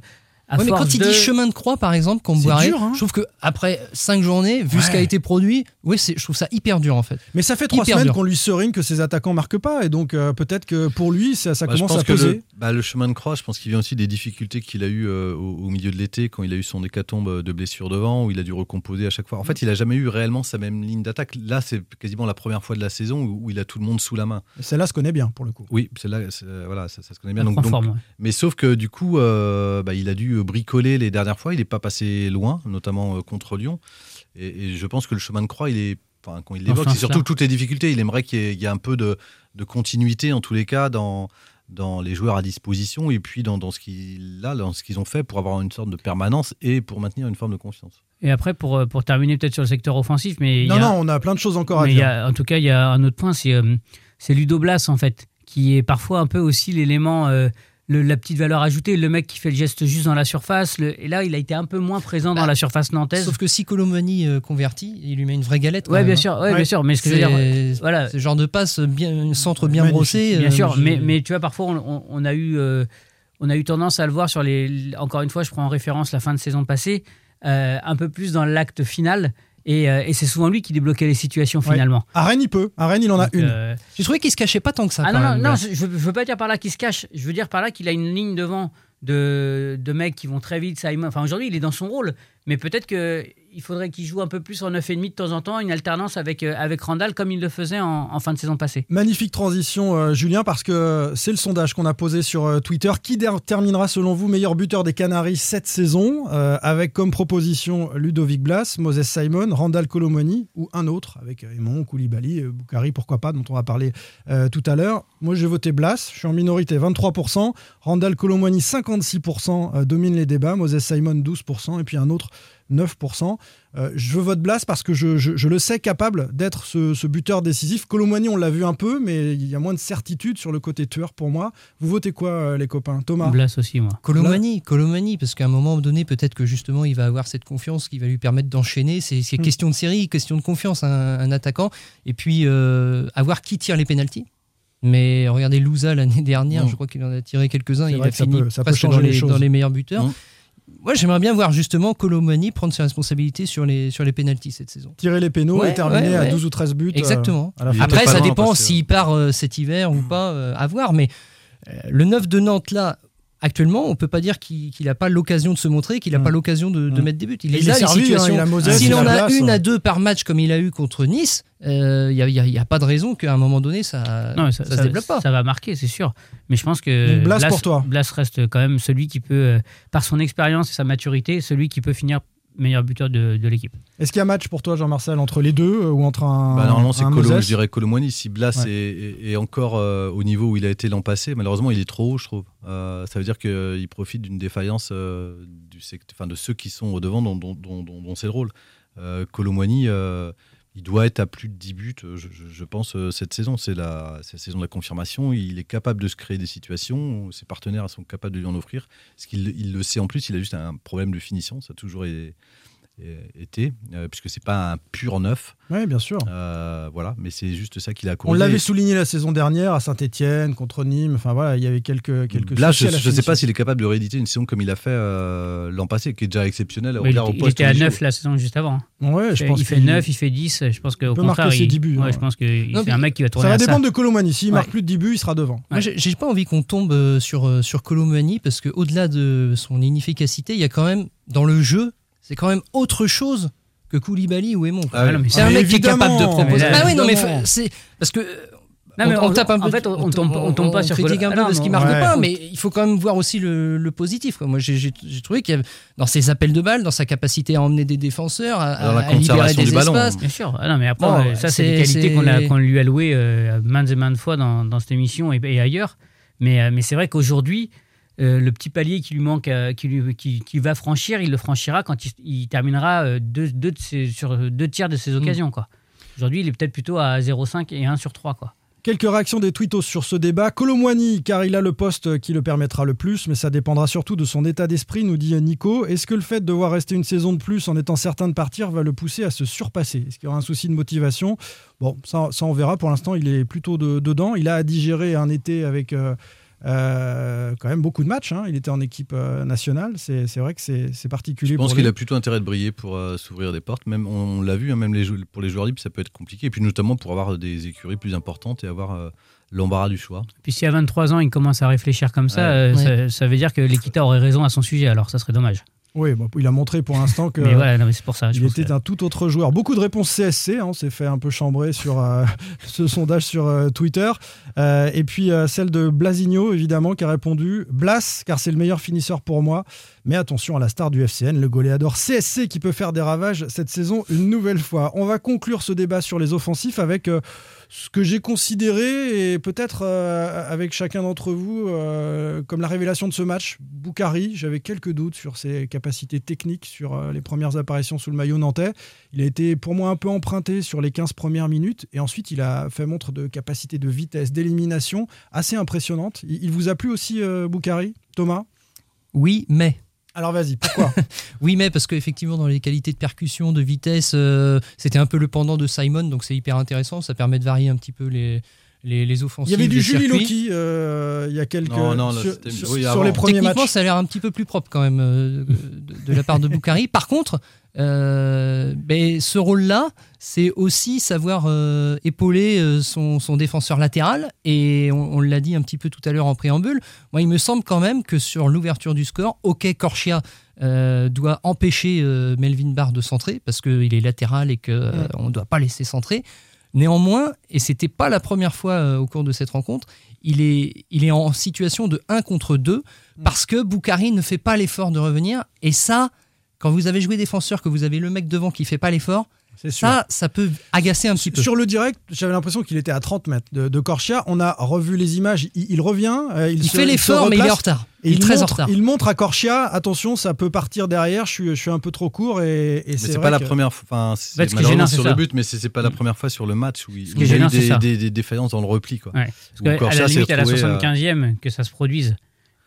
À Ouais, mais quand il de- dit chemin de croix, par exemple, qu'on boirait, dur, hein. je trouve que après cinq journées, vu ce qui a été produit, oui, je trouve ça hyper dur en fait. Mais ça fait trois Hyper semaines qu'on lui serigne que ses attaquants marquent pas, et donc euh, peut-être que pour lui, ça, ça Bah, je commence pense à que peser. le, bah, le chemin de croix, je pense qu'il vient aussi des difficultés qu'il a eues euh, au, au milieu de l'été quand il a eu son hécatombe de blessures devant, où il a dû recomposer à chaque fois. En fait, il a jamais eu réellement sa même ligne d'attaque. Là, c'est quasiment la première fois de la saison où, où il a tout le monde sous la main. Celle-là se connaît bien pour le coup. Oui, c'est là, c'est- voilà, ça, ça se connaît bien. Donc, donc- forme, ouais. mais sauf que du coup, euh, bah, il a dû bricoler les dernières fois. Il n'est pas passé loin, notamment euh, contre Lyon. Et, et je pense que le chemin de croix, il est, enfin, quand il l'évoque, Enfin, c'est surtout ça. toutes les difficultés. Il aimerait qu'il y, ait- il y ait un peu de, de continuité en tous les cas dans dans les joueurs à disposition et puis dans, dans ce qu'ils ont fait pour avoir une sorte de permanence et pour maintenir une forme de confiance. Et après, pour, euh, pour terminer peut-être sur le secteur offensif, mais. Non, y a- non, on a plein de choses encore à y dire. a- en tout cas, il y a un autre point, c'est euh, c'est Ludo Blas, en fait, qui est parfois un peu aussi l'élément euh, le- la petite valeur ajoutée, le mec qui fait le geste juste dans la surface. le- et là, il a été un peu moins présent dans la surface nantaise. Sauf que si Colomani euh, convertit, il lui met une vraie galette. même, bien hein. sûr, ouais, bien sûr. Mais ce que je veux dire, voilà. Le genre de passe, bien, un centre bien brossé. Bien euh, sûr, je- mais, mais tu vois, parfois, on, on- on a eu, euh, on a eu tendance à le voir sur les. Encore une fois, je prends en référence la fin de saison passée, euh, un peu plus dans l'acte final. Et, euh, et c'est souvent lui qui débloquait les situations Ouais. finalement. À Rennes, il peut. À Rennes, il en a Donc, une. euh, J'ai trouvé qu'il se cachait pas tant que ça. ah quand non, non, même, non, là. je, je veux pas dire par là qu'il se cache. Je veux dire par là qu'il a une ligne devant de, de mecs qui vont très vite. Simon. Enfin, aujourd'hui, il est dans son rôle. Mais peut-être qu'il faudrait qu'il joue un peu plus en 9,5 de temps en temps, une alternance avec, euh, avec Randall comme il le faisait en, fin de saison passée. Magnifique transition, euh, Julien, parce que c'est le sondage qu'on a posé sur euh, Twitter. Qui terminera, selon vous, meilleur buteur des Canaries cette saison Avec comme proposition Ludovic Blas, Moses Simon, Randall Colomoni ou un autre, avec Aymon, Koulibaly, Boukari, pourquoi pas, dont on va parler tout à l'heure. Moi, j'ai voté Blas, je suis en minorité, 23%. Randall Colomoni, 56%, euh, domine les débats. Moses Simon, 12%. Et puis un autre, 9%. Euh, je vote Blas parce que je, je- je le sais capable d'être ce, ce buteur décisif. Colomani, on l'a vu un peu, mais il y a moins de certitude sur le côté tueur pour moi. Vous votez quoi, euh, les copains? Thomas? Blas aussi, moi. Colomani, Colomani, parce qu'à un moment donné, peut-être que justement, il va avoir cette confiance qui va lui permettre d'enchaîner. C'est c'est Mm. question de série, question de confiance, un, un attaquant. Et puis, euh, avoir qui tire les pénalties. Mais regardez Louza l'année dernière, Mm. je crois qu'il en a tiré quelques-uns. Il a fini peut- ça peut presque changer dans les les, choses. dans les meilleurs buteurs. Mm. Moi, j'aimerais bien voir justement Colomani prendre ses responsabilités sur les, sur les pénalties cette saison. Tirer les pénaux Ouais, et terminer ouais, à ouais. 12 ou 13 buts. euh, Exactement. Après, ça dépend s'il part euh, cet hiver ou pas, euh, à voir. Mais euh, le 9 de Nantes, là, actuellement, on peut pas dire qu'il n'a pas l'occasion de se montrer, qu'il n'a Mm. pas l'occasion de, de Mm. mettre des buts. Il, les il est a, les servi, hein, situations. Moses, S'il a en a une à deux par match comme il a eu contre Nice, euh, il n'y a, pas de raison qu'à un moment donné, ça ça, se développe pas. Ça va marquer, c'est sûr. Mais je pense que Blas pour toi. Blas reste quand même celui qui peut, euh, par son expérience et sa maturité, celui qui peut finir meilleur buteur de, de l'équipe. Est-ce qu'il y a match pour toi, Jean-Marcel, entre les deux euh, ou entre un. Bah, normalement, c'est Colo, je dirais. Si Blas Ouais. est, encore euh, au niveau où il a été l'an passé, malheureusement, il est trop haut, je trouve. Euh, ça veut dire qu'il profite d'une défaillance euh, du de ceux qui sont au devant, dont, dont- dont- dont- dont c'est le rôle. Euh, euh, il doit être à plus de 10 buts, euh, je, pense, euh, cette saison. C'est la, saison de la confirmation. Il est capable de se créer des situations. Ses partenaires sont capables de lui en offrir. Parce qu'il il le sait en plus, il a juste un problème de finition. Ça a toujours été, été euh, puisque c'est pas un pur neuf. Oui, bien sûr. Euh, voilà, mais c'est juste ça qu'il a On corrigé. l'avait souligné la saison dernière à Saint-Etienne, contre Nîmes. Enfin voilà, il y avait quelques, quelques Là, je ne sais pas s'il est capable de rééditer une saison comme il a fait euh, l'an passé, qui est déjà exceptionnelle. Il, au il poste était à où il 9 joue. la saison juste avant. Ouais, il je fait, pense il fait qu'il- 9, il fait 10. Je pense qu'au peut contraire, marquer ses il- 10 buts, ouais, ouais. je pense que c'est un mec qui va tourner Ça va ça. dépendre de Colomani. S'il Ouais. marque plus de 10 buts, il sera devant. Moi, j'ai pas envie qu'on tombe euh, sur, euh, sur Colomani parce qu'au-delà de son inefficacité, il y a quand même, dans le jeu, c'est quand même autre chose que Koulibaly ou Aymon. quoi. Ah c'est Ah, un mec qui est capable de proposer. Mais là, Ah oui, non, mais c'est parce que. Non, mais on, on on- tape un en peu. fait, on- on tombe- on tombe pas sur critique Colo- un Ah peu non, parce qu'il marque ouais. pas, mais il faut quand même voir aussi le, le positif. quoi. Moi, j'ai trouvé qu'il y avait dans ses appels de balles, dans sa capacité à emmener des défenseurs, à, la à libérer des du ballon. espaces. Bien sûr. Ah non, mais après, euh, ça, c'est des qualités qu'on lui a louées euh, maintes et maintes fois dans, dans cette émission et, et ailleurs. Mais, euh, mais c'est vrai qu'aujourd'hui, euh, le petit palier qui lui manque, euh, qui, lui, qui, qui va franchir, il le franchira quand il, il terminera euh, deux, deux de ses- sur deux tiers de ses occasions. quoi. Aujourd'hui, il est peut-être plutôt à 0,5 et 1 sur 3. Quoi. Quelques réactions des tweetos sur ce débat. Colomwani, car il a le poste qui le permettra le plus, mais ça dépendra surtout de son état d'esprit, nous dit Nico. Est-ce que le fait de devoir rester une saison de plus en étant certain de partir va le pousser à se surpasser? Est-ce qu'il y aura un souci de motivation? Bon, ça, ça, on verra. Pour l'instant, il est plutôt de- dedans. Il a à digérer un été avec euh, euh, quand même beaucoup de matchs. hein. Il était en équipe euh, nationale. C'est c'est vrai que c'est particulier. Je pense qu'il a plutôt intérêt de briller pour euh, s'ouvrir des portes. Même on, on l'a vu, hein, même les pour les joueurs libres, ça peut être compliqué. Et puis notamment pour avoir des écuries plus importantes et avoir euh, l'embarras du choix. Puis si à 23 ans, il commence à réfléchir comme ça, Ouais. euh, Ouais. ça, ça veut dire que l'Equita aurait raison à son sujet. Alors, ça serait dommage. Oui, bon, il a montré pour l'instant que. mais voilà, non, mais c'est pour ça. je Il pense était que- un tout autre joueur. Beaucoup de réponses CSC, hein, on s'est fait un peu chambrer sur euh, ce sondage sur euh, Twitter. Euh, et puis celle de Blasigno, évidemment, qui a répondu Blas, car c'est le meilleur finisseur pour moi. Mais attention à la star du FCN, le goléador CSC qui peut faire des ravages cette saison une nouvelle fois. On va conclure ce débat sur les offensifs avec ce que j'ai considéré, et peut-être euh, avec chacun d'entre vous, euh, comme la révélation de ce match. Boukari, j'avais quelques doutes sur ses capacités techniques sur euh, les premières apparitions sous le maillot nantais. Il a été pour moi un peu emprunté sur les 15 premières minutes, et ensuite il a fait montre de capacité de vitesse, d'élimination assez impressionnante. Il, il vous a plu aussi, Boukari Thomas? Oui, mais alors vas-y, pourquoi? Oui, mais parce qu'effectivement, dans les qualités de percussion, de vitesse, euh, c'était un peu le pendant de Simon, donc c'est hyper intéressant. Ça permet de varier un petit peu les, les, les offensives. Il y avait du Julie. Loki euh, il y a quelques. Non, non, là, sur, c'était- sur- oui, sur avant. les premiers Techniquement, matchs. ça a l'air un petit peu plus propre quand même euh, de, de la part de Boukari. Par contre, euh, ben, ce rôle-là, c'est aussi savoir euh, épauler euh, son, son défenseur latéral. Et on, on l'a dit un petit peu tout à l'heure en préambule. Moi, il me semble quand même que sur l'ouverture du score, OK, Corchia euh, doit empêcher euh, Melvin Barr de centrer parce qu'il est latéral et qu'on ne doit pas laisser centrer. Néanmoins, et c'était pas la première fois euh, au cours de cette rencontre, il est, il est en situation de 1 contre 2 parce que Boukari ne fait pas l'effort de revenir. Et ça, quand vous avez joué défenseur, que vous avez le mec devant qui fait pas l'effort, sûr. ça, ça peut agacer un petit peu. Sur le direct, j'avais l'impression qu'il était à 30 mètres de, de Corchia. On a revu les images. Il, il revient. euh, il Il se- fait l'effort, mais il est en retard. Et Il est très en montre, retard. Il montre à Corchia, attention, ça peut partir derrière. Je suis, je suis un peu trop court et, et Mais c'est pas la première fois. Enfin, En c'est ce sur ça. le but, mais c'est pas la première fois sur le match où il, Ce y a gênant, eu des, ça. des- des défaillances dans le repli. Quoi. Ouais. Parce à la limite, à la retrouvé, euh, 75e, que ça se produise,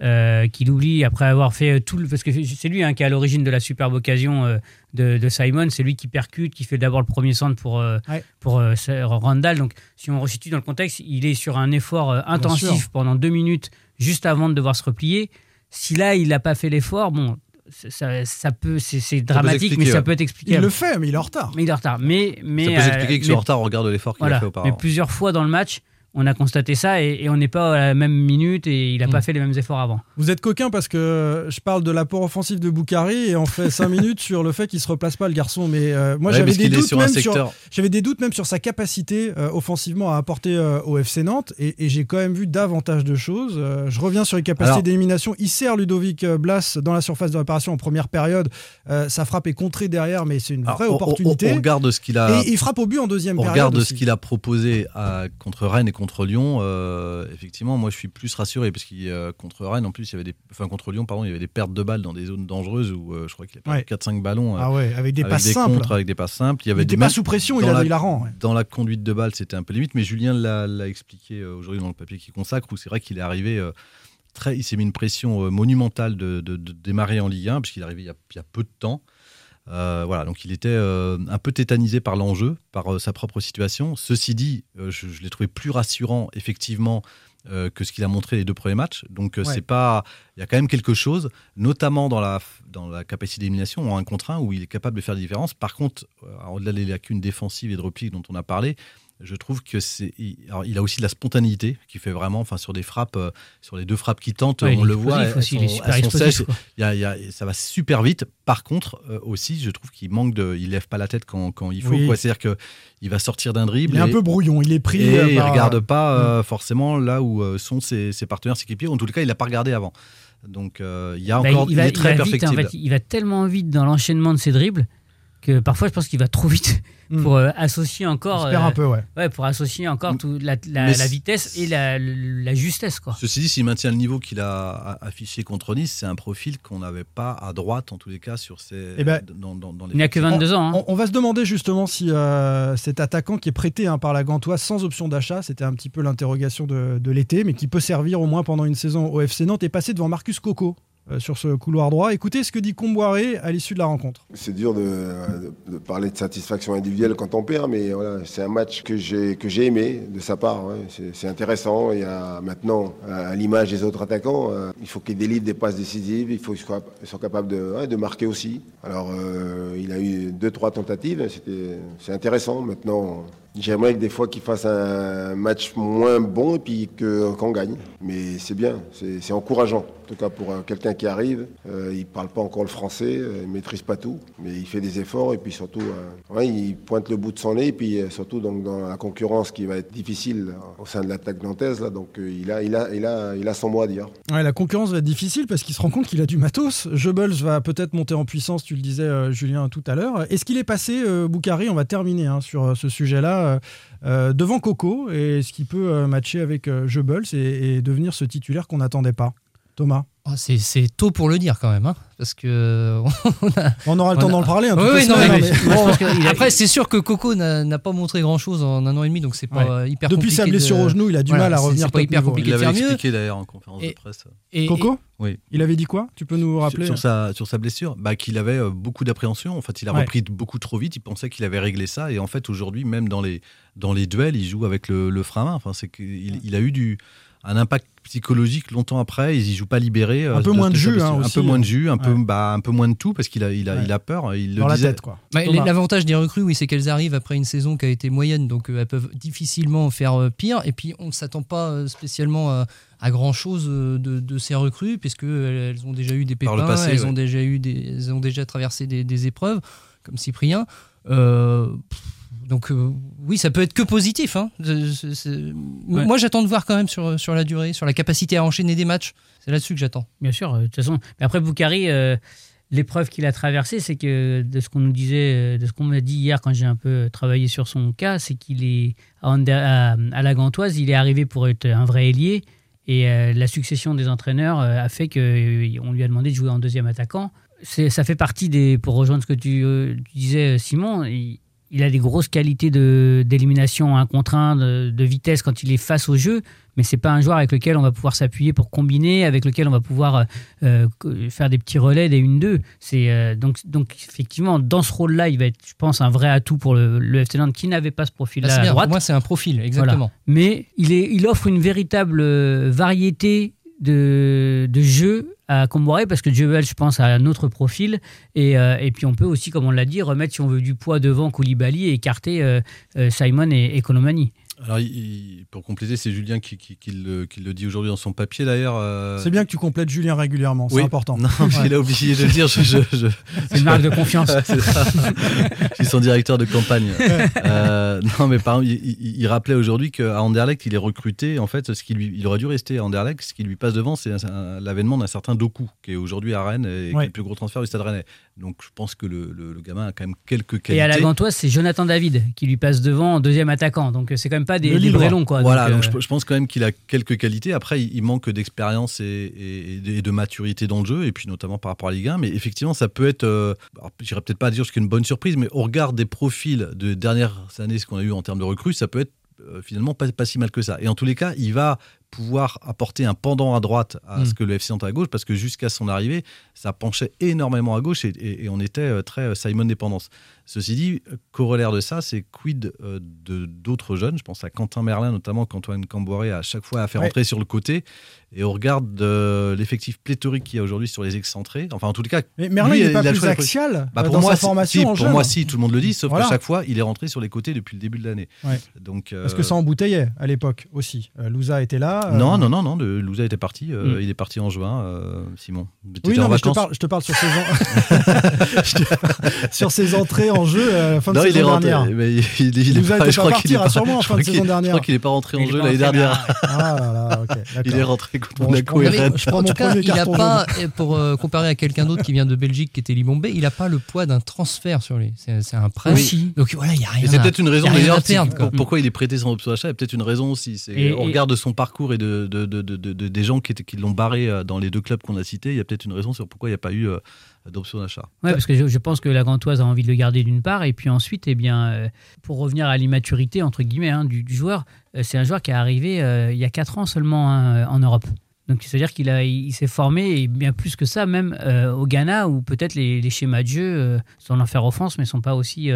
euh, qu'il oublie après avoir fait tout le. Parce que c'est lui hein, qui est à l'origine de la superbe occasion euh, de, de Simon. C'est lui qui percute, qui fait d'abord le premier centre pour, euh, Ouais. pour euh, Randall. Donc, si on resitue dans le contexte, il est sur un effort euh, intensif pendant deux minutes juste avant de devoir se replier. Si là, il n'a pas fait l'effort, bon. ça- peut, c'est c'est dramatique, mais ça ouais. peut être expliqué. Il le fait, mais il est en retard. Mais il est en retard. Mais, mais, Ça peut euh, s'expliquer que mais- soit en retard au regard de l'effort qu'il a voilà. fait Mais auparavant. plusieurs fois dans le match, on a constaté ça et, et on n'est pas à la même minute et il n'a Mm. pas fait les mêmes efforts avant. Vous êtes coquin parce que je parle de l'apport offensif de Boukari et on fait 5 minutes sur le fait qu'il se replace pas le garçon. Mais euh, moi Ouais, j'avais des doutes sur même sur, des doutes même sur sa capacité euh, offensivement à apporter euh, au FC Nantes et, et j'ai quand même vu davantage de choses. Euh, je reviens sur les capacités Alors- d'élimination. Il sert Ludovic Blas dans la surface de réparation en première période. Euh, sa frappe est contrée derrière, mais c'est une Alors, vraie on- on- opportunité. On, regarde ce qu'il a. et il frappe au but en deuxième On période. regarde aussi. ce qu'il a proposé à- contre Rennes et contre Lyon. euh, effectivement, moi, je suis plus rassuré parce qu'il euh, contre Rennes, en plus, il y avait des, enfin contre Lyon, pardon, il y avait des pertes de balles dans des zones dangereuses où euh, je crois qu'il a perdu Ouais. 4-5 ballons. euh, Ah ouais, avec des avec passes des simples. contres, avec des passes simples. Il y Il avait des pas sous pression, il a, la- il la rend. ouais. Dans la conduite de balle, c'était un peu limite, mais Julien l'a expliqué aujourd'hui dans le papier qui consacre, où c'est vrai qu'il est arrivé. Très, il s'est mis une pression monumentale de, de- de démarrer en Ligue 1, puisqu'il est arrivé il y a, il y a peu de temps. Euh, voilà, donc il était euh, un peu tétanisé par l'enjeu, par euh, sa propre situation. Ceci dit, je, je l'ai trouvé plus rassurant, effectivement, que ce qu'il a montré les deux premiers matchs. Donc Ouais. c'est pas, il y a quand même quelque chose, notamment dans la dans la capacité d'élimination en un contre un où il est capable de faire la différence. Par contre, au-delà des lacunes défensives et de repli dont on a parlé, je trouve que c'est, il, il a aussi de la spontanéité qui fait vraiment, enfin sur des frappes, euh, sur les deux frappes qui tentent, Ouais, il on le voit, explosif elles aussi, il est super elles sont explosif, sèches. quoi. Il y a- il y a- ça va super vite. Par contre, euh, aussi, je trouve qu'il manque de, il lève pas la tête quand, quand il faut. Oui. C'est-à-dire que il va sortir d'un dribble. Il est un et- peu brouillon, il est pris. et euh, il par- regarde pas euh, forcément là où sont ses, ses partenaires, ses équipiers. En tout cas, il n'a pas regardé avant. Donc, il y a Bah, encore, il, il, va, est il très va vite, en perfectible. fait, il va tellement vite dans l'enchaînement de ses dribbles que parfois je pense qu'il va trop vite Mm. pour euh, associer encore. Perd euh, un peu, ouais. ouais, pour associer encore tout, la, vitesse et la, la justesse. Quoi. Ceci dit, s'il maintient le niveau qu'il a a- affiché contre Nice, c'est un profil qu'on n'avait pas à droite, en tous les cas, sur ses, Eh ben, dans, dans- dans les Il n'a que 22 ans. hein. On, on va se demander justement si euh, cet attaquant qui est prêté hein, par la Gantoise sans option d'achat, c'était un petit peu l'interrogation de, de l'été, mais qui peut servir au moins pendant une saison au FC Nantes, est passé devant Marcus Coco euh, sur ce couloir droit. Écoutez ce que dit Comboiré à l'issue de la rencontre. C'est dur de, de- parler de satisfaction individuelle quand on perd, mais voilà, c'est un match que j'ai que j'ai aimé de sa part. C'est- intéressant. Il y a maintenant, à l'image des autres attaquants, euh, il faut qu'ils délivrent des passes décisives. Il faut ils soient capables de, marquer aussi. Alors, euh, il a eu deux trois tentatives. C'est intéressant. Maintenant, J'aimerais que des fois qu'il fasse un match moins bon et puis qu'on gagne. Mais c'est bien, c'est encourageant. En tout cas pour quelqu'un qui arrive, euh, il parle pas encore le français, euh, il maîtrise pas tout, mais il fait des efforts et puis surtout, euh, il pointe le bout de son nez et puis surtout donc, dans la concurrence qui va être difficile au sein de l'attaque nantaise, là, donc il, a, il, a, il, a, il a son mot à dire. La concurrence va être difficile parce qu'il se rend compte qu'il a du matos. Goebbels va peut-être monter en puissance, tu le disais Julien tout à l'heure. Est-ce qu'il est passé, Boukari, on va terminer hein, sur ce sujet-là, devant Coco et est-ce qu'il peut matcher avec Goebbels et, et devenir ce titulaire qu'on n'attendait pas Thomas Oh, c'est- tôt pour le dire quand même, hein, parce que on, a- On aura le temps d'en parler. hein, Oui, toutes oui, les non, semaines, mais- mais- bon, parce que il a- après, c'est sûr que Coco n'a pas montré grand chose en un an et demi, donc c'est pas Ouais. euh, hyper Depuis compliqué. sa blessure de- au genou, il a du Voilà, mal à revenir C'est pas top hyper niveau. compliqué Il l'avait expliqué d'ailleurs en conférence Et- de presse. Et- Coco Oui. Il avait dit quoi? Tu peux nous rappeler Sur, sur sa, sur sa blessure, bah, qu'il avait euh, beaucoup d'appréhension. En fait, il a Ouais. repris beaucoup trop vite. Il pensait qu'il avait réglé ça. Et en fait, aujourd'hui, même dans les, dans les duels, il joue avec le, le frein à main. Enfin, c'est qu'il il a eu du, un impact psychologique longtemps après. Il ne joue pas libéré. euh, Un peu moins de jus, un peu moins de jus, un, peu, Ouais. bah, un peu moins de tout parce qu'il a, il a, Ouais. il a peur. Il le Dans la disait. tête, quoi. Bah. L'avantage des recrues, oui, c'est qu'elles arrivent après une saison qui a été moyenne, donc euh, elles peuvent difficilement faire euh, pire. Et puis, on ne s'attend pas euh, spécialement à, à grand chose de, de ces recrues, puisque elles, ont déjà eu des pépins, le passé, elles ouais. ont déjà eu des, elles ont déjà traversé des, des épreuves, comme Cyprien. Euh, pff, donc euh, oui, ça peut être que positif. hein. Ouais. Moi, j'attends de voir quand même sur, sur la durée, sur la capacité à enchaîner des matchs. C'est là-dessus que j'attends. Bien sûr, euh, de toute façon. Mais après, Boukari, euh, l'épreuve qu'il a traversée, c'est que de ce qu'on nous disait, de ce qu'on m'a dit hier quand j'ai un peu travaillé sur son cas, c'est qu'il est à, Ander- à, à la Gantoise, il est arrivé pour être un vrai ailier. Et euh, la succession des entraîneurs a fait qu'on lui a demandé de jouer en deuxième attaquant. Ça fait partie des. Pour rejoindre ce que tu, tu disais, Simon, il, il a des grosses qualités de- d'élimination un contre un, de, de vitesse quand il est face au jeu, mais c'est pas un joueur avec lequel on va pouvoir s'appuyer pour combiner, avec lequel on va pouvoir euh, faire des petits relais, des 1-2. C'est euh, donc, donc effectivement dans ce rôle-là, il va être, je pense, un vrai atout pour le, le FC Nantes qui n'avait pas ce profil-là Ah. Pour moi, c'est un profil, exactement. Voilà. Mais il, est, il offre une véritable euh, variété de, de jeux à Comboiré parce que Jebel, je pense, a un autre profil. Et, euh, et puis on peut aussi, comme on l'a dit, remettre, si on veut, du poids devant Koulibaly et écarter euh, euh, Simon et, et Colomani. Alors, il- pour compléter, c'est Julien qui, qui- qui le, qui le dit aujourd'hui dans son papier d'ailleurs. euh, C'est bien que tu complètes Julien régulièrement, c'est Oui. important. Non, mais il a oublié de le dire. je- je- je- C'est une marque de confiance. Ouais, c'est ça. je suis son directeur de campagne. Euh, non, mais par exemple, il, il- il rappelait aujourd'hui qu'à Anderlecht, il est recruté. En fait, ce qui lui, il aurait dû rester à Anderlecht. Ce qui lui passe devant, c'est un- un- l'avènement d'un certain Doku, qui est aujourd'hui à Rennes et qui Ouais. est le plus gros transfert du Stade Rennais. Donc, je pense que le, le- le gamin a quand même quelques qualités. Et à la Gantoise, c'est Jonathan David qui lui passe devant en deuxième attaquant. Donc euh, c'est quand même pas des, des. Brélons, quoi. Voilà, Donc, donc, euh, je, je pense quand même qu'il a quelques qualités. Après, il, il manque d'expérience et, et- et de- maturité dans le jeu, et puis notamment par rapport à Ligue 1. Mais effectivement, ça peut être, euh, j'irais peut-être pas dire une bonne surprise, mais au regard des profils de dernières années, ce qu'on a eu en termes de recrues, ça peut être euh, finalement pas, pas si mal que ça. Et en tous les cas, il va pouvoir apporter un pendant à droite à Mm. ce que le FC Nantes a à gauche, parce que jusqu'à son arrivée, ça penchait énormément à gauche et, et- et on était euh, très Simon dépendance. Ceci dit, euh, corollaire de ça, c'est quid euh, de d'autres jeunes. Je pense à Quentin Merlin, notamment qu'Antoine Camboiré à chaque fois a fait Ouais. rentrer sur le côté. Et au regard de l'effectif pléthorique qu'il y a aujourd'hui sur les excentrés, enfin en tout cas. Mais Merlin, lui, il n'est pas a plus axial Bah, euh, pour dans moi, sa si- formation si, en pour jeune. moi, si, tout le monde le dit, sauf Voilà. qu'à chaque fois, il est rentré sur les côtés depuis le début de l'année. Ouais. Donc, Parce que euh, ça embouteillait à l'époque aussi. Euh, Louza était là. euh, Non, non, non, non, le Louza était parti. euh, Mm. Il est parti en juin, euh, Simon. Oui, non, en mais je te, parle, je te parle sur ses, en- Je te parle sur ses entrées en jeu à la fin de Non, il est saison rentré. dernière. mais il, il- il est pas- je crois qu'il est pas- rassure-moi, en je fin crois de qu'il- saison Je dernière. crois qu'il n'est pas rentré en jeu l'année dernière. Ah là là, ok. Il est rentré contre Bon, je Monaco prends- et Rennes. je prends en mon tout cas, il n'a carton pas, et pour euh, comparer à quelqu'un d'autre qui vient de Belgique, qui était Libombé, il n'a pas le poids d'un transfert sur lui. C'est un prêt. Donc voilà, il n'y a rien. C'est peut-être une raison a d'ailleurs pourquoi il est prêté sans option d'achat. Il y a peut-être une raison aussi. C'est Et- au et- regard de son parcours et de, de- de- de- de- de- des gens qui, l'ont barré euh, dans les deux clubs qu'on a cités. Il y a peut-être une raison sur pourquoi il n'y a pas eu euh, d'option d'achat. Ouais, parce que je, pense que la Gantoise a envie de le garder d'une part, et puis ensuite, eh bien, euh, pour revenir à l'immaturité entre guillemets hein, du, joueur, euh, c'est un joueur qui est arrivé euh, il y a 4 ans seulement hein, en Europe. Donc c'est-à-dire qu'il il, s'est formé et bien plus que ça même au Ghana où peut-être les, schémas de jeu, sans en faire offense, mais sont pas aussi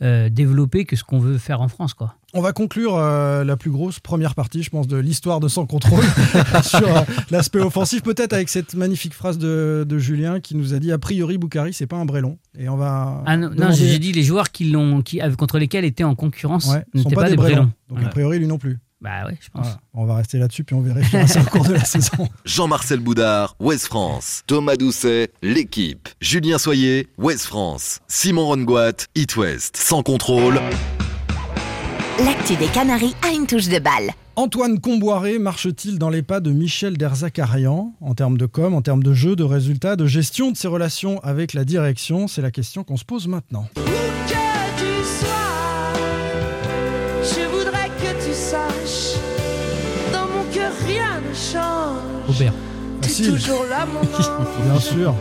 euh, développé que ce qu'on veut faire en France. Quoi. On va conclure euh, la plus grosse première partie, je pense, de l'histoire de Sans Contrôle sur euh, l'aspect offensif, peut-être avec cette magnifique phrase de, de Julien qui nous a dit a priori Boukari c'est pas un brélon et on va. Ah non, j'ai dit les joueurs qui l'ont, qui, contre lesquels était en concurrence Ouais, sont pas, pas, des brélons. brélons. Donc a priori lui non plus. Bah ouais, je pense. Voilà. On va rester là-dessus puis on vérifiera ça au cours de la saison. Jean-Marcel Boudard, Ouest France. Thomas Doucet, l'équipe. Julien Soyer, Ouest France. Simon Rongoat, It West. Sans contrôle. L'actu des Canaries a une touche de balle. Antoine Comboiré marche-t-il dans les pas de Michel Derzakarian? En termes de com, en termes de jeu, de résultats, de gestion de ses relations avec la direction C'est la question qu'on se pose maintenant. Aubert. T'es Facile. toujours là, mon ange. Bien sûr.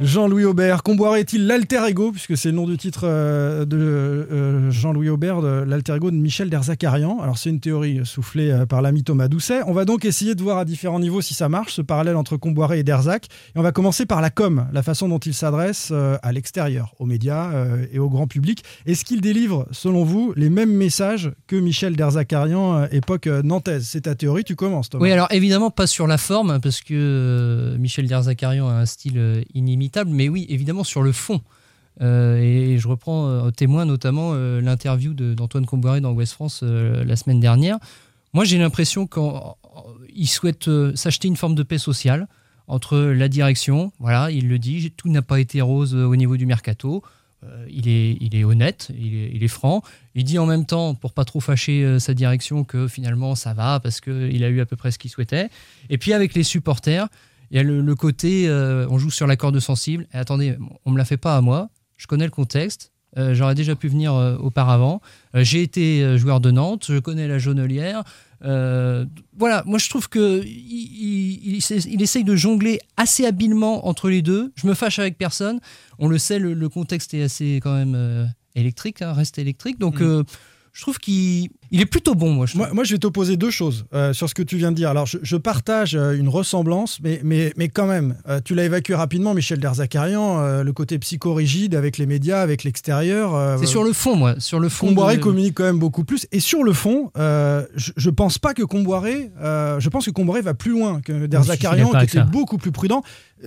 Jean-Louis Aubert, Comboiré est-il l'alter ego, puisque c'est le nom du titre euh, de euh, Jean-Louis Aubert, de l'alter ego de Michel Derzakarian Alors c'est une théorie soufflée euh, par l'ami Thomas Doucet. On va donc essayer de voir à différents niveaux si ça marche, ce parallèle entre Comboiré et Derzac. Et on va commencer par la com, la façon dont il s'adresse à l'extérieur, aux médias et au grand public. Est-ce qu'il délivre, selon vous, les mêmes messages que Michel Derzakarian, époque nantaise? C'est ta théorie, tu commences Thomas. Oui, alors évidemment pas sur la forme, parce que Michel Derzakarian a un style euh, mais oui, évidemment sur le fond. Euh, et je reprends euh, témoin notamment euh, l'interview d'Antoine Comboiré dans Ouest France euh, la semaine dernière. Moi, j'ai l'impression qu'il souhaite s'acheter une forme de paix sociale entre la direction, voilà, il le dit, tout n'a pas été rose au niveau du mercato. Il, est, honnête, il est, il est franc. Il dit en même temps, pour pas trop fâcher sa direction, que finalement ça va parce qu'il a eu à peu près ce qu'il souhaitait. Et puis avec les supporters, il y a le, le côté, euh, on joue sur la corde sensible. Et attendez, on me la fait pas à moi. Je connais le contexte. Euh, J'aurais déjà pu venir euh, auparavant. J'ai été joueur de Nantes. Je connais la jaunelière. Voilà, moi je trouve que il, essaye de jongler assez habilement entre les deux. Je me fâche avec personne. On le sait, le, le contexte est assez quand même électrique, hein, reste électrique. Donc Mm. je trouve qu'il il est plutôt bon, moi. Je. Moi, moi, je vais t'opposer deux choses euh, sur ce que tu viens de dire. Alors, je, je partage euh, une ressemblance, mais, mais, mais quand même, euh, tu l'as évacué rapidement, Michel Derzakarian, le côté psychorigide avec les médias, avec l'extérieur. C'est sur le fond, moi. Sur le fond. Comboiré de- communique quand même beaucoup plus. Et sur le fond, je, je pense pas que Comboiré, je pense que Comboiré va plus loin que Derzakarian, qui était beaucoup plus prudent.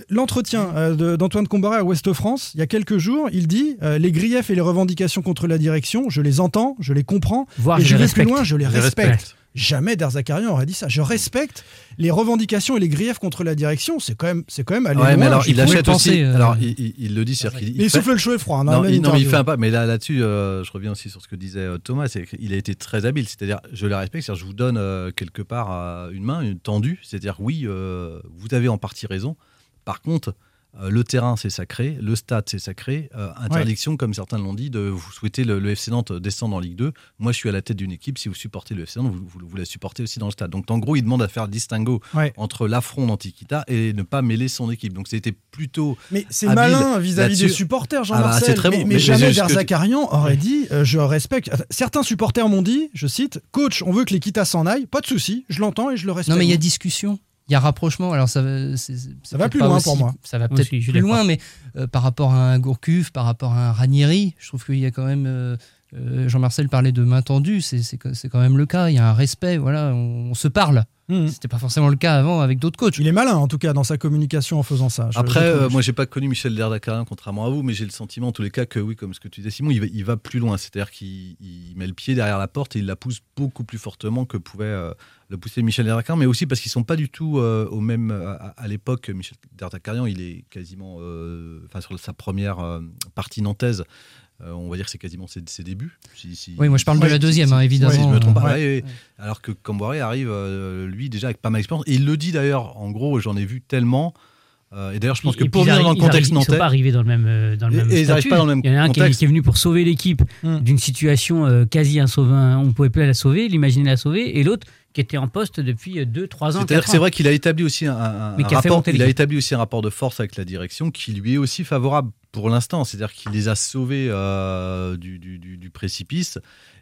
L'entretien d'Antoine Comboiré à Ouest France, il y a quelques jours, il dit les griefs et les revendications contre la direction, je les entends, je les comprends, Voire et je les plus loin, je les Je respecte. Jamais Derzakarian aurait dit ça. Je respecte les revendications et les griefs contre la direction. C'est quand même, c'est quand même aller Ouais, loin. mais alors Je il achète penser, aussi. euh, Alors il, il- il le dit, mais il fait- souffle le chaud et froid. hein, Non, il, non, il interview. fait un pas. Mais là, là-dessus, euh, je reviens aussi sur ce que disait euh, Thomas. C'est qu'il a été très habile. C'est-à-dire, je le respecte. C'est-à-dire, je vous donne euh, quelque part une main une tendue. C'est-à-dire, oui, vous avez en partie raison. Par contre, euh, le terrain, c'est sacré. Le stade, c'est sacré. Euh, interdiction, comme certains l'ont dit, de vous souhaiter le, le FC Nantes descendre en Ligue 2. Moi, je suis à la tête d'une équipe. Si vous supportez le FC Nantes, vous, vous- vous la supportez aussi dans le stade. Donc, en gros, il demande à faire le distinguo Ouais. entre l'affront d'Antiquita et ne pas mêler son équipe. Donc, c'était plutôt. Mais c'est malin vis-à-vis des supporters, Ah bah, Jean-Marcel. c'est très mais, bon. mais Mais jamais que aurait dit euh, Je respecte. Certains supporters m'ont dit, je cite, Coach, on veut que l'Equita s'en aille. Pas de souci, je l'entends et je le respecte. Non, mais il y a discussion. Il y a rapprochement. Alors, ça va, c'est- c'est Ça va plus loin aussi- pour moi. Ça va peut-être plus loin, mais euh, par rapport à un Gourcuff, par rapport à un Ranieri, je trouve qu'il y a quand même. euh, euh, Jean-Marcel parlait de main tendue, c'est c'est c'est quand même le cas. Il y a un respect, voilà, on, on se parle. Mhm. C'était pas forcément le cas avant avec d'autres coachs. Il est malin, en tout cas, dans sa communication en faisant ça. Je- Après, euh, moi, j'ai pas connu Michel Derdacarian, contrairement à vous, mais j'ai le sentiment, en tous les cas, que oui, comme ce que tu disais, Simon, il va, il va plus loin. C'est-à-dire qu'il il met le pied derrière la porte et il la pousse beaucoup plus fortement que pouvait euh, le pousser Michel Derdacarian, mais aussi parce qu'ils sont pas du tout euh, au même. À, à l'époque, Michel Derdacarian, il est quasiment, euh, enfin, sur sa première euh, partie nantaise. euh, on va dire que c'est quasiment ses, ses débuts. Si- si- Oui, moi, je parle de la deuxième, hein, évidemment. Si je me trompe pas. Ouais. Ouais, ouais. Alors que Camboiré arrive, euh, lui, déjà avec pas mal d'expérience. Et il le dit d'ailleurs, en gros, j'en ai vu tellement. euh, et d'ailleurs, je pense que Et pour venir dans le contexte ils arrivent- Ils sont nantais. pas arrivés dans le même, euh, dans le Et- même ils statut. pas dans le même Il y en a un qui est, contexte. qui est venu pour sauver l'équipe Hmm. d'une situation euh, quasi insauvable. On ne pouvait plus la sauver, l'imaginer la sauver. Et l'autre qui était en poste depuis 2-3 ans. C'est-à-dire quatre que c'est ans. vrai qu'il a établi aussi un, a rapport, il établi aussi un rapport de force avec la direction qui lui est aussi favorable pour l'instant. C'est-à-dire qu'il les a sauvés euh, du, du- du- du précipice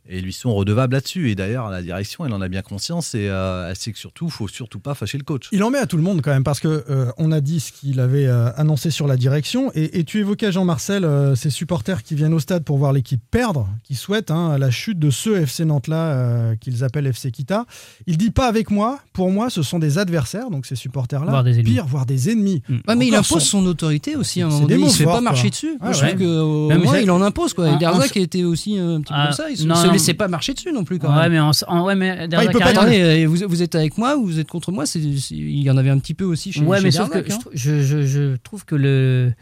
et ils lui sont redevables là-dessus. Et d'ailleurs, la direction, elle en a bien conscience et euh, elle sait que surtout, faut surtout pas fâcher le coach. Il en met à tout le monde quand même parce que euh, on a dit ce qu'il avait euh, annoncé sur la direction et, et tu évoquais Jean-Marcel euh, ces supporters qui viennent au stade pour voir l'équipe perdre, qui souhaitent hein, la chute de ce FC Nantes là euh, qu'ils appellent FC Kita. Il dit pas avec moi. Pour moi, ce sont des adversaires, donc ces supporters là, Voire des ennemis. pire, voire des ennemis. Ouais, mais il impose son autorité aussi à un moment donné. Il se fait pas marcher quoi. dessus. Ah Moi, je ouais. trouve Non, mais moins, il en impose. Quoi. Et en- était aussi euh, un petit peu Ah, comme ça. Il non, se laissait pas marcher dessus non plus. Quand Ouais, mais, en, ouais, mais attendez, euh, vous, êtes avec moi ou vous êtes contre moi Il y en avait un petit peu aussi chez, Ouais, chez mais sauf que Derzac, hein. je, trouve que le,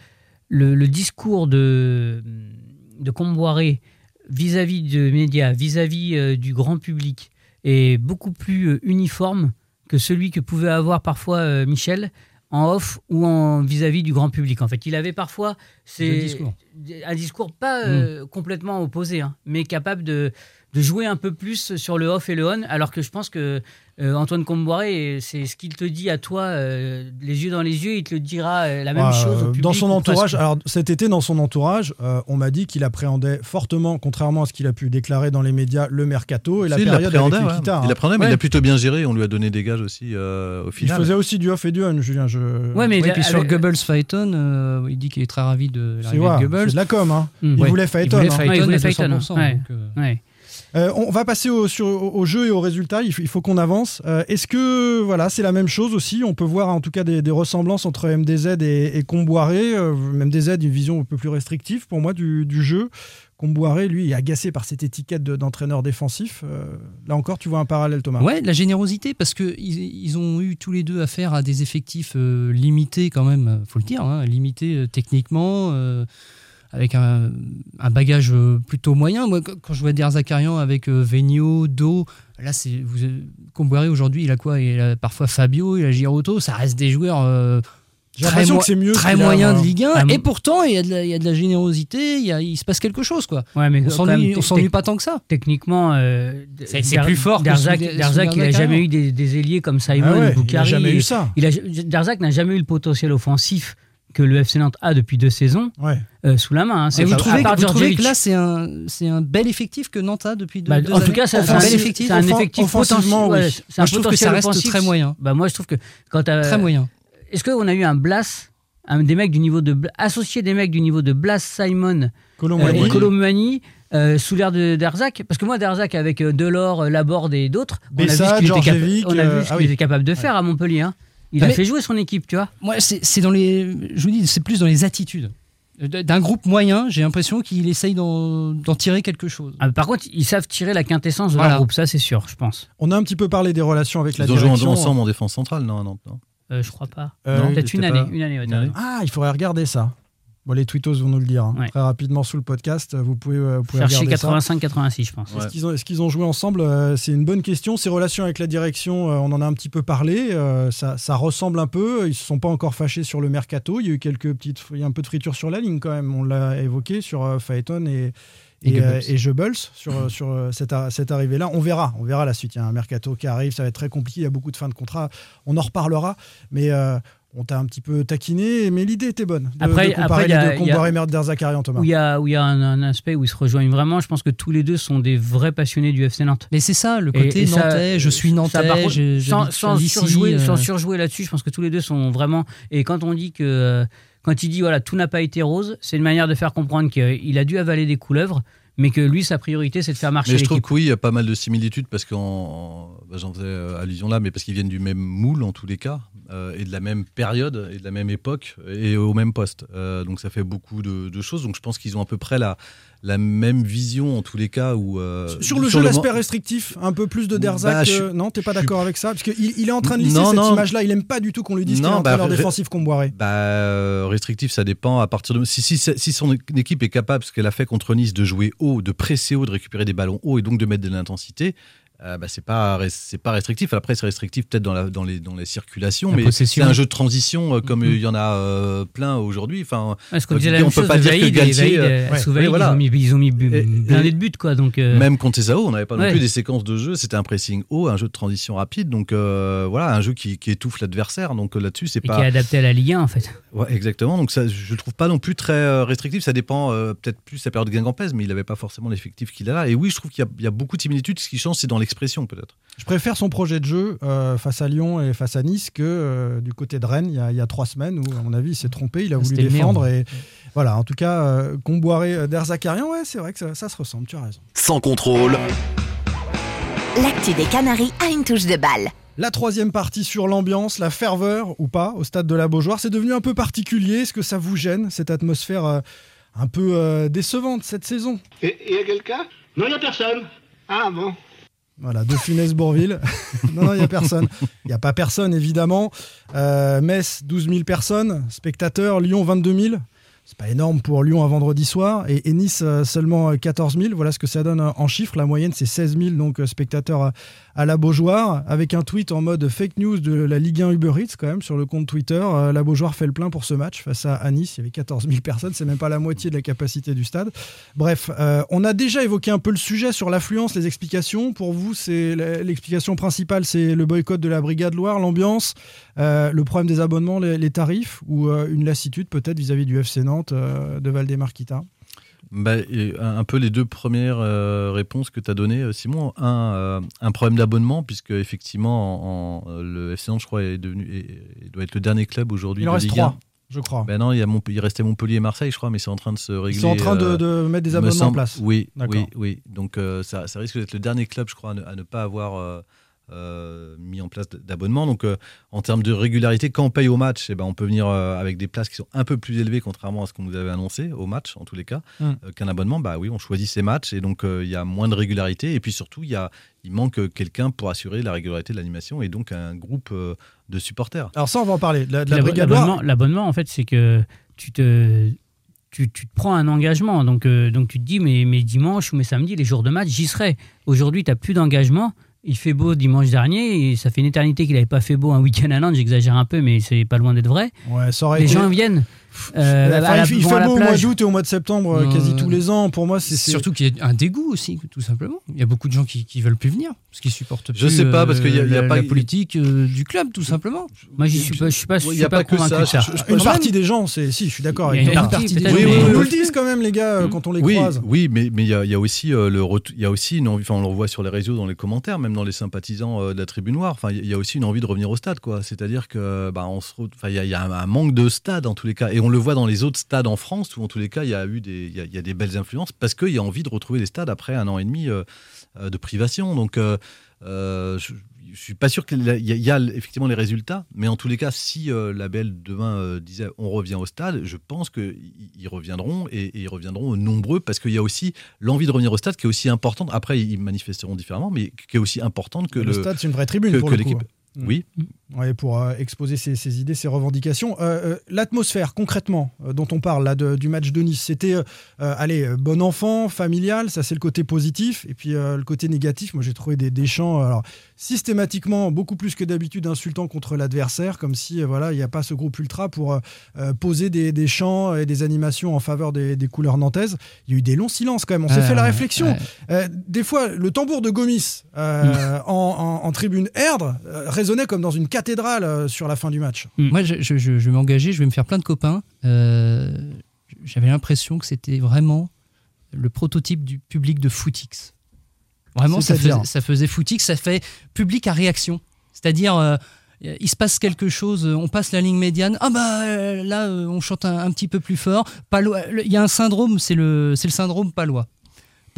le, le discours de, de Comboiré vis-à-vis de médias, vis-à-vis euh, du grand public, est beaucoup plus euh, uniforme que celui que pouvait avoir parfois euh, Michel en off ou en vis-à-vis du grand public. En fait, il avait parfois Le discours. un discours pas euh, complètement opposé, hein, mais capable de, de jouer un peu plus sur le off et le on, alors que je pense que euh, Antoine Comboiré, c'est ce qu'il te dit à toi, euh, les yeux dans les yeux, il te le dira euh, la même Ouais, chose. Au euh, public, dans son ou entourage, alors cet été dans son entourage, euh, on m'a dit qu'il appréhendait fortement, contrairement à ce qu'il a pu déclarer dans les médias, le mercato et la Si, il période avec ouais. Kita, Il hein. l'appréhendait, mais Ouais. il a plutôt bien géré. On lui a donné des gages aussi euh, au Il final. faisait aussi du off et du on, Julien. Je... Ouais, mais Oui, il puis sur Goebbels Phaeton, euh, il dit qu'il est très ravi de C'est l'arrivée de ouais, Goebbels. c'est de la com. Hein. Mm. Il Ouais. voulait Phaeton. Il voulait hein. Phaeton, Ouais, euh, on va passer au, jeu et aux résultats. Il faut, il qu'on avance. Euh, Est-ce que voilà, c'est la même chose aussi? On peut voir en tout cas des, ressemblances entre MDZ et, et Comboiré. Euh, MDZ, une vision un peu plus restrictive pour moi du, jeu. Comboiré, lui, est agacé par cette étiquette de- d'entraîneur défensif. Euh, là encore, tu vois un parallèle, Thomas? Ouais, la générosité, parce qu'ils ils ont eu tous les deux affaire à des effectifs limités quand même, euh, faut le dire, hein, limités techniquement, avec un, un bagage euh, plutôt moyen. Moi, quand je vois Der Zakarian avec euh, Venio, Do, là, c'est vous, euh, Comboiré aujourd'hui, il a quoi? Il a parfois Fabio, il a Giroto, ça reste des joueurs euh, J'ai très, l'impression mo- mieux. très de Ligue 1, Ah, et pourtant, il y, a de la, il y a de la générosité, il, y a- il se passe quelque chose, quoi. Ouais, mais On s'ennuie pas tant que ça. Techniquement, euh, C'est- plus fort que sous Derzac, il n'a jamais eu des, des ailiers comme Simon, Ah ouais, il Boukari. a jamais eu ça. Il a, Derzac n'a jamais eu le potentiel offensif que le FC Nantes a depuis deux saisons Ouais. euh, sous la main. hein. C'est vous trouvez, part vous trouvez que là, c'est un, c'est un bel effectif que Nantes a depuis deux, Bah, deux en tout années cas, c'est un- bel effectif. c'est un effectif offensivement, oui. ouais, c'est Moi, un je trouve que potentiel ça reste offensif. très moyen. Bah, moi, je trouve que quand t'as- Très moyen. Est-ce qu'on a eu un Blas, un, des mecs du niveau de associé des mecs du niveau de Blas, Simon euh, Colomboigny. et Colomani euh, sous l'air de Darzac? Parce que moi, Darzac avec euh, Delors, euh, Laborde et d'autres, on a vu ce qu'il était, capa- Djordjevic, on a euh, vu ce ah qu'il oui. était capable de faire à Montpellier. hein. Il Ah, a fait jouer son équipe, tu vois. Moi, c'est c'est dans les. Je vous dis, c'est plus dans les attitudes. D'un groupe moyen, j'ai l'impression qu'il essaye d'en d'en tirer quelque chose. Ah, par contre, ils savent tirer la quintessence de Voilà. leur groupe, ça c'est sûr, je pense. On a un petit peu parlé des relations avec la Ils ont joué direction. ensemble en défense centrale, non, non, non. Euh, je crois pas. Euh, Non, Peut-être une pas- année, une année. une. Ah, il faudrait regarder ça. Bon, les tweetos vont nous le dire hein. Ouais. très rapidement sous le podcast. Vous pouvez, euh, vous pouvez Chercher regarder ça. 85-86, je pense. Ouais. Est-ce qu'ils ont, joué ensemble Euh, C'est une bonne question. Ces relations avec la direction, euh, on en a un petit peu parlé. ça, ça ressemble un peu. Ils ne se sont pas encore fâchés sur le mercato. Il y a eu quelques petites, il y a un peu de friture sur la ligne quand même. On l'a évoqué sur Phaeton et Et et, Goebbels. euh, et Goebbels sur, sur cette, ar- cette arrivée-là. On verra. On verra la suite. Il y a un mercato qui arrive. Ça va être très compliqué. Il y a beaucoup de fins de contrat. On en reparlera. Mais euh, on t'a un petit peu taquiné. Mais l'idée était bonne. De, Après- de comparer après, il y a- les deux. il y a- Comparer Merder Zakarian, Thomas. Où il y a, où il y a un, un aspect où ils se rejoignent vraiment. Je pense que tous les deux sont des vrais passionnés du FC Nantes. Mais c'est ça, le côté et nantais, je suis ça, nantais, par contre, j'ai- sans, j'habite sans ici, surjouer, euh, sans surjouer là-dessus, je pense que tous les deux sont vraiment. Et quand on dit que, euh, quand il dit voilà tout n'a pas été rose, c'est une manière de faire comprendre qu'il a dû avaler des couleuvres, mais que lui sa priorité c'est de faire marcher Mais je trouve que oui, il y a pas mal de similitudes parce qu'en bah, j'en faisais euh, allusion là, mais parce qu'ils viennent du même moule en tous les cas euh, et de la même période et de la même époque et au même poste. Euh, donc ça fait beaucoup de, de choses. Donc je pense qu'ils ont à peu près la, la même vision en tous les cas. Où, euh, Sur le jeu, l'aspect restrictif, un peu plus de Derzac. Bah, je euh, non, t'es pas je d'accord avec ça? Parce qu'il il est en train de lisser Non, cette image-là. Il aime pas du tout qu'on lui dise qu'il est un bah, entraîneur défensif qu'on boirait. Bah, euh, restrictif, ça dépend à partir de. Si, si, si son équipe est capable, ce qu'elle a fait contre Nice, de jouer haut, de presser haut, de récupérer des ballons hauts et donc de mettre de l'intensité, euh, bah, c'est pas c'est pas restrictif. Après, c'est restrictif peut-être dans, la, dans, les, dans les circulations, La mais c'est un jeu de transition euh, comme Mhm. il y en a euh, plein aujourd'hui. Enfin, disait la on peut pas dire que Vaïd, Galtier, Vaïd, euh, ouais, sous Vaïd, oui, voilà. ils ont mis, ils ont mis bu- Et- blindé et- de buts, quoi. Donc, euh, Même contre Sao, on n'avait pas non Ouais. plus des séquences de jeu. C'était un pressing haut, un jeu de transition rapide. Donc euh, voilà, un jeu qui, qui étouffe l'adversaire. Donc là-dessus, c'est et pas. qui est adapté à la Ligue 1, en fait. Ouais, exactement. Donc ça, je le trouve pas non plus très restrictif. Ça dépend euh, peut-être plus de sa période de Guingampès, mais il n'avait pas forcément l'effectif qu'il a là. Et oui, je trouve qu'il y y, a beaucoup de similitudes. Ce qui change, c'est dans l'expression peut-être. Je préfère son projet de jeu euh, face à Lyon et face à Nice que euh, du côté de Rennes il y, a, il y a trois semaines où, à mon avis, il s'est trompé, il a voulu défendre. Et voilà, en tout cas, euh, Comboiré euh, d'Erzakarian, ouais, c'est vrai que ça, ça se ressemble, tu as raison. Sans contrôle. L'actu des Canaries a une touche de balle. La troisième partie sur l'ambiance, la ferveur ou pas au stade de la Beaujoire, c'est devenu un peu particulier. Est-ce que ça vous gêne, cette atmosphère euh, un peu euh, décevante cette saison? Et il y a quelqu'un Non, il n'y a personne. Ah bon Voilà, de Funès Bourville. non, non, il n'y a personne. Il n'y a pas personne, évidemment. Euh, Metz, 12 000 personnes. Spectateurs, Lyon, 22 000. C'est pas énorme pour Lyon un vendredi soir. Et, Nice, euh, seulement 14 000. Voilà ce que ça donne euh, en chiffres. La moyenne, c'est 16 000 donc, euh, spectateurs à, la Beaujoire. Avec un tweet en mode fake news de la Ligue 1 Uber Eats, quand même, sur le compte Twitter. Euh, la Beaujoire fait le plein pour ce match face à, Nice. Il y avait 14 000 personnes. C'est même pas la moitié de la capacité du stade. Bref, euh, on a déjà évoqué un peu le sujet sur l'affluence, les explications. Pour vous, c'est l'explication principale, c'est le boycott de la Brigade Loire, l'ambiance, euh, le problème des abonnements, les, tarifs, ou euh, une lassitude peut-être vis-à-vis du FC Nantes? Euh, de Valdemar-Kita. Bah, et un peu les deux premières euh, réponses que tu as données, euh, Simon. Un, euh, un problème d'abonnement, puisque effectivement, en- en- le FC Nantes, je crois, est devenu, est- est- doit être le dernier club aujourd'hui Il en de reste Ligue trois, 1. je crois. Ben non, il, y a Mont- il restait Montpellier et Marseille, je crois, mais c'est en train de se régler. Ils sont en train de, de mettre des me abonnements en place. Oui, oui, oui. Donc euh, ça, ça risque d'être le dernier club, je crois, à ne, à ne pas avoir euh, mis en place d- d'abonnement. Donc euh, en termes de régularité, quand on paye au match, eh ben, on peut venir euh, avec des places qui sont un peu plus élevées, contrairement à ce qu'on nous avait annoncé au match, en tous les cas, Mm. euh, qu'un abonnement. Bah oui, on choisit ses matchs et donc euh, il y a moins de régularité. Et puis surtout, il y a, il manque quelqu'un pour assurer la régularité de l'animation et donc un groupe de supporters. Alors ça, on va en parler. La, la L'abonnement, l'abonnement, en fait, c'est que tu te, tu, tu te prends un engagement. Donc, euh, donc tu te dis, mais mes dimanches ou mes samedis, les jours de match, j'y serai. Aujourd'hui, tu n'as plus d'engagement. Il fait beau dimanche dernier et ça fait une éternité qu'il n'avait pas fait beau un week-end à Nantes. J'exagère un peu, mais c'est pas loin d'être vrai. Ouais, ça aurait Les été- gens viennent. Euh, Enfin, la- il, fait beau au mois d'août et au mois de septembre, euh, quasi euh, tous les ans. Pour moi, c'est surtout qu'il y a un dégoût aussi, tout simplement. Il y a beaucoup de gens qui, qui veulent plus venir parce qu'ils supportent plus. Je sais pas, parce qu'il y a- y pas- la politique euh, du club, tout simplement. Moi, j'y suis pas, je suis pas, je Il y suis a pas, pas que convaincu ça. de ça. Je- je Une partie des gens, c'est si, je suis d'accord. Il y a avec une toi. partie, des gens, Oui, mais- oui, nous le disent quand même, les gars, euh, quand on les oui, croise. Oui, mais mais il y, a- il y a aussi euh, le retour- il y a aussi une envie. Enfin, on le revoit sur les réseaux, dans les commentaires, même dans les sympathisants euh, de la Tribune Noire. Enfin, il y a aussi une envie de revenir au stade, quoi. C'est-à-dire que bah, on se, enfin, il y a, un manque de stade en tous les cas, et on le voit dans les autres stades en France où en tous les cas il y a eu des, il y a, il y a des belles influences parce qu'il y a envie de retrouver les stades après un an et demi euh, euh, de privation. Donc euh, je, je suis pas sûr qu'il y, a- il y a effectivement les résultats, mais en tous les cas, si euh, la Belle demain euh, disait on revient au stade, je pense qu'ils ils reviendront et, et ils reviendront nombreux parce qu'il y a aussi l'envie de revenir au stade qui est aussi importante. Après, ils manifesteront différemment, mais qui est aussi importante que le, le, stade, c'est une vraie tribune que, pour que le coup. l'équipe. Mm. Oui, Ouais, pour euh, exposer ses, ses idées, ses revendications. Euh, euh, L'atmosphère, concrètement, dont on parle là, de- du match de Nice, c'était, allez, bon enfant, familial, ça c'est le côté positif. Et puis le côté négatif, moi j'ai trouvé des, des chants, alors, systématiquement, beaucoup plus que d'habitude, insultants contre l'adversaire, comme si, voilà, il n'y a pas ce groupe ultra pour poser des, des chants et des animations en faveur des, des couleurs nantaises. Il y a eu des longs silences quand même, on s'est fait la ouais, réflexion. des fois, le tambour de Gomis euh, en, en- en tribune euh, résonnait comme dans une cathédrale euh, sur la fin du match. Moi, je, je- je- je vais m'engager, je vais me faire plein de copains. Euh, J'avais l'impression que c'était vraiment le prototype du public de Footix. Vraiment, ça faisait, ça faisait Footix, ça fait public à réaction. C'est-à-dire, euh, il se passe quelque chose, on passe la ligne médiane, ah bah euh, là, on chante un, un petit peu plus fort. Palois- Il y a un syndrome, c'est le, c'est le syndrome palois.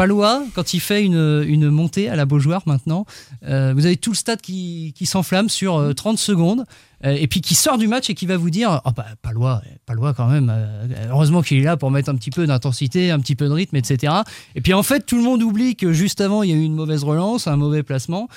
Palois, quand il fait une, montée à la Beaujoire maintenant, euh, vous avez tout le stade qui, s'enflamme sur euh, 30 secondes, euh, et puis qui sort du match et qui va vous dire Ah bah, Palois, Palois quand même, euh, heureusement qu'il est là pour mettre un petit peu d'intensité, un petit peu de rythme, etc. Et puis en fait, tout le monde oublie que juste avant, il y a eu une mauvaise relance, un mauvais placement.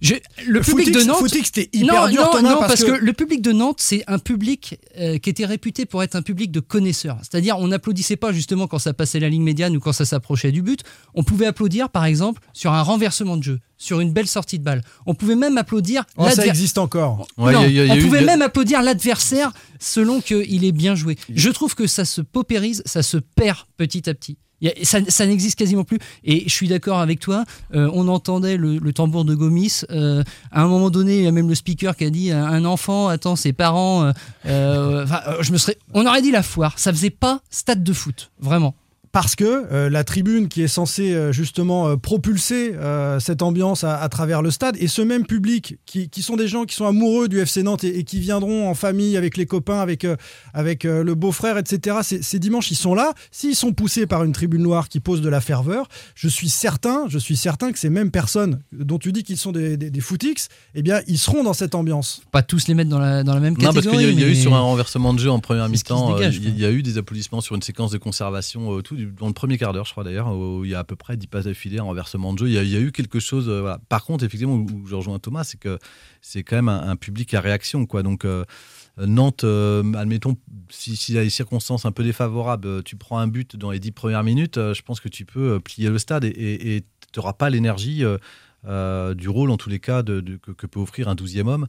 Je- le public Footix- de Nantes. Footix, hyper non, dur, non, Thomas, non, parce parce, que- que... le public de Nantes, c'est un public euh, qui était réputé pour être un public de connaisseurs. C'est-à-dire, on n'applaudissait pas justement quand ça passait la ligne médiane ou quand ça s'approchait du but. On pouvait applaudir, par exemple, sur un renversement de jeu, sur une belle sortie de balle. On pouvait même applaudir. Oh, ça existe encore. Ouais, non, il y a- il y a on pouvait même applaudir l'adversaire selon qu'il est bien joué. Je trouve que ça se paupérise, ça se perd petit à petit. Ça n'existe quasiment plus. Et je suis d'accord avec toi, euh, on entendait le, tambour de Gomis. euh, à un moment donné, il y a même le speaker qui a dit un- enfant attend ses parents. euh, je me serais, on aurait dit la foire. Ça faisait pas stade de foot, vraiment. Parce que euh, la tribune qui est censée euh, justement euh, propulser euh, cette ambiance à, à travers le stade et ce même public qui, qui sont des gens qui sont amoureux du FC Nantes et, et qui viendront en famille avec les copains, avec, euh, avec euh, le beau-frère, etc. Ces, ces dimanches, ils sont là. S'ils sont poussés par une tribune noire qui pose de la ferveur, je suis certain, je suis certain que ces mêmes personnes dont tu dis qu'ils sont des, des, des footix, eh bien, ils seront dans cette ambiance. Pas tous les mettre dans la, dans la même Non, parce catégorie. qu'il y a, il y a eu sur un renversement de jeu en première mi-temps, il y a- il y a eu des applaudissements sur une séquence de conservation, euh, tout, du- dans le premier quart d'heure, je crois d'ailleurs, où il y a à peu près 10 passes d'affilée en renversement de jeu. Il y a, eu quelque chose. euh. Par contre, effectivement, où, je rejoins Thomas, c'est que c'est quand même un, public à réaction. Quoi. Donc, euh, Nantes, euh, admettons, si- s'il y a des circonstances un peu défavorables, tu prends un but dans les 10 premières minutes, je pense que tu peux plier le stade et tu n'auras pas l'énergie du rôle, en tous les cas, que, que peut offrir un 12e homme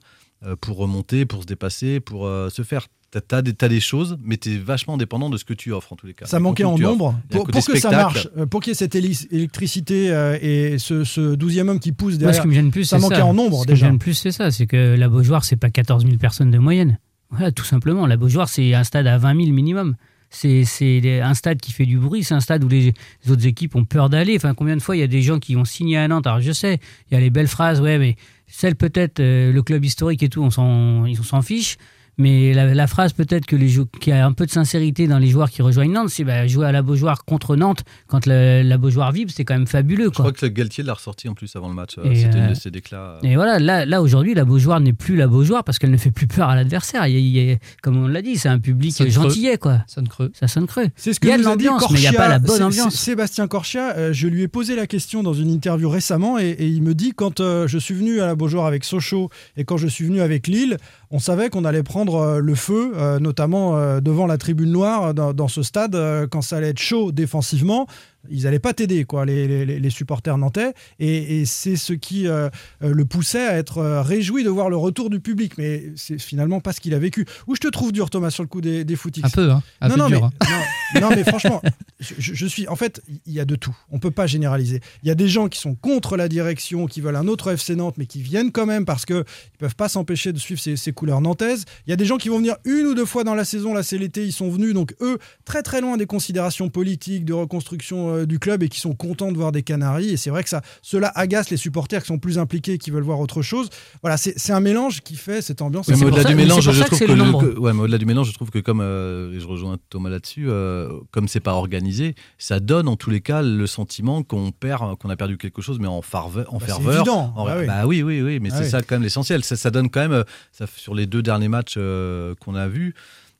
pour remonter, pour se dépasser, pour se faire. T'as as des, t'as des choses, mais tu es vachement dépendant de ce que tu offres, en tous les cas. Ça manquait en nombre. Pour, que ça marche, euh, pour qu'il y ait cette électricité euh, et ce, ce 12e homme qui pousse Moi, derrière, ce qui me gêne plus, ça c'est manquait ça. en nombre Ce qui me déjà. gêne plus, c'est ça. C'est que la Beaujoire, c'est pas 14 000 personnes de moyenne. Voilà, tout simplement. La Beaujoire, c'est un stade à 20 000 minimum. C'est un stade qui fait du bruit. C'est un stade où les, les autres équipes ont peur d'aller. Enfin, combien de fois il y a des gens qui ont signé à Nantes? Alors, je sais, il y a les belles phrases, ouais, mais celle peut-être, euh, le club historique et tout, on s'en ils s'en fiche. Mais la, la phrase peut-être que les qui a un peu de sincérité dans les joueurs qui rejoignent Nantes, c'est bah, jouer à la Beaujoire contre Nantes quand la, la Beaujoire vibre, c'est quand même fabuleux. Je Quoi. crois que Galtier l'a ressorti en plus avant le match. euh, Et, C'était une euh, de ses déclats. Et voilà, là, là aujourd'hui, la Beaujoire n'est plus la Beaujoire parce qu'elle ne fait plus peur à l'adversaire. Comme on l'a dit, c'est un public Sonne creux. gentillet, quoi. Sonne creux. Ça sonne creux. C'est ce que il y a de l'ambiance, mais il n'y a Corchia. pas la bonne C'est- ambiance. Sébastien Corchia, euh, je lui ai posé la question dans une interview récemment et, et il me dit quand euh, je suis venu à la Beaujoire avec Sochaux et quand je suis venu avec Lille, on savait qu'on allait prendre euh, le feu, euh, notamment euh, devant la tribune noire dans, ce stade, quand ça allait être chaud défensivement. Ils n'allaient pas t'aider, quoi, les, les- les supporters nantais. Et, et c'est ce qui euh, euh, le poussait à être euh, réjoui de voir le retour du public. Mais c'est finalement pas ce qu'il a vécu. Où je te trouve dur, Thomas, sur le coup des, des footix Un peu, hein. Un non, peu non, dur. mais, hein. non, non, mais franchement, je, suis. En fait, il y a de tout. On peut pas généraliser. Il y a des gens qui sont contre la direction, qui veulent un autre FC Nantes, mais qui viennent quand même parce que ils peuvent pas s'empêcher de suivre ces, ces couleurs nantaises. Il y a des gens qui vont venir une ou deux fois dans la saison. Là, c'est l'été, ils sont venus. Donc eux, très très loin des considérations politiques, de reconstruction euh, du club, et qui sont contents de voir des Canaries. Et c'est vrai que ça, cela agace les supporters qui sont plus impliqués, qui veulent voir autre chose. Voilà, c'est un mélange qui fait cette ambiance. Oui, mais au-delà du mélange, je trouve que, le- nombre. que- ouais, mais au-delà du mélange, je trouve que comme euh, et je rejoins Thomas là-dessus, euh, comme c'est pas organisé, ça donne en tous les cas le sentiment qu'on perd, qu'on a perdu quelque chose, mais en farveur, en Bah, c'est ferveur. évident. En- Bah oui. bah oui, oui, oui, mais Ah c'est oui. ça quand même l'essentiel. Ça, ça donne quand même, euh, ça, sur les deux derniers matchs euh, qu'on a vus.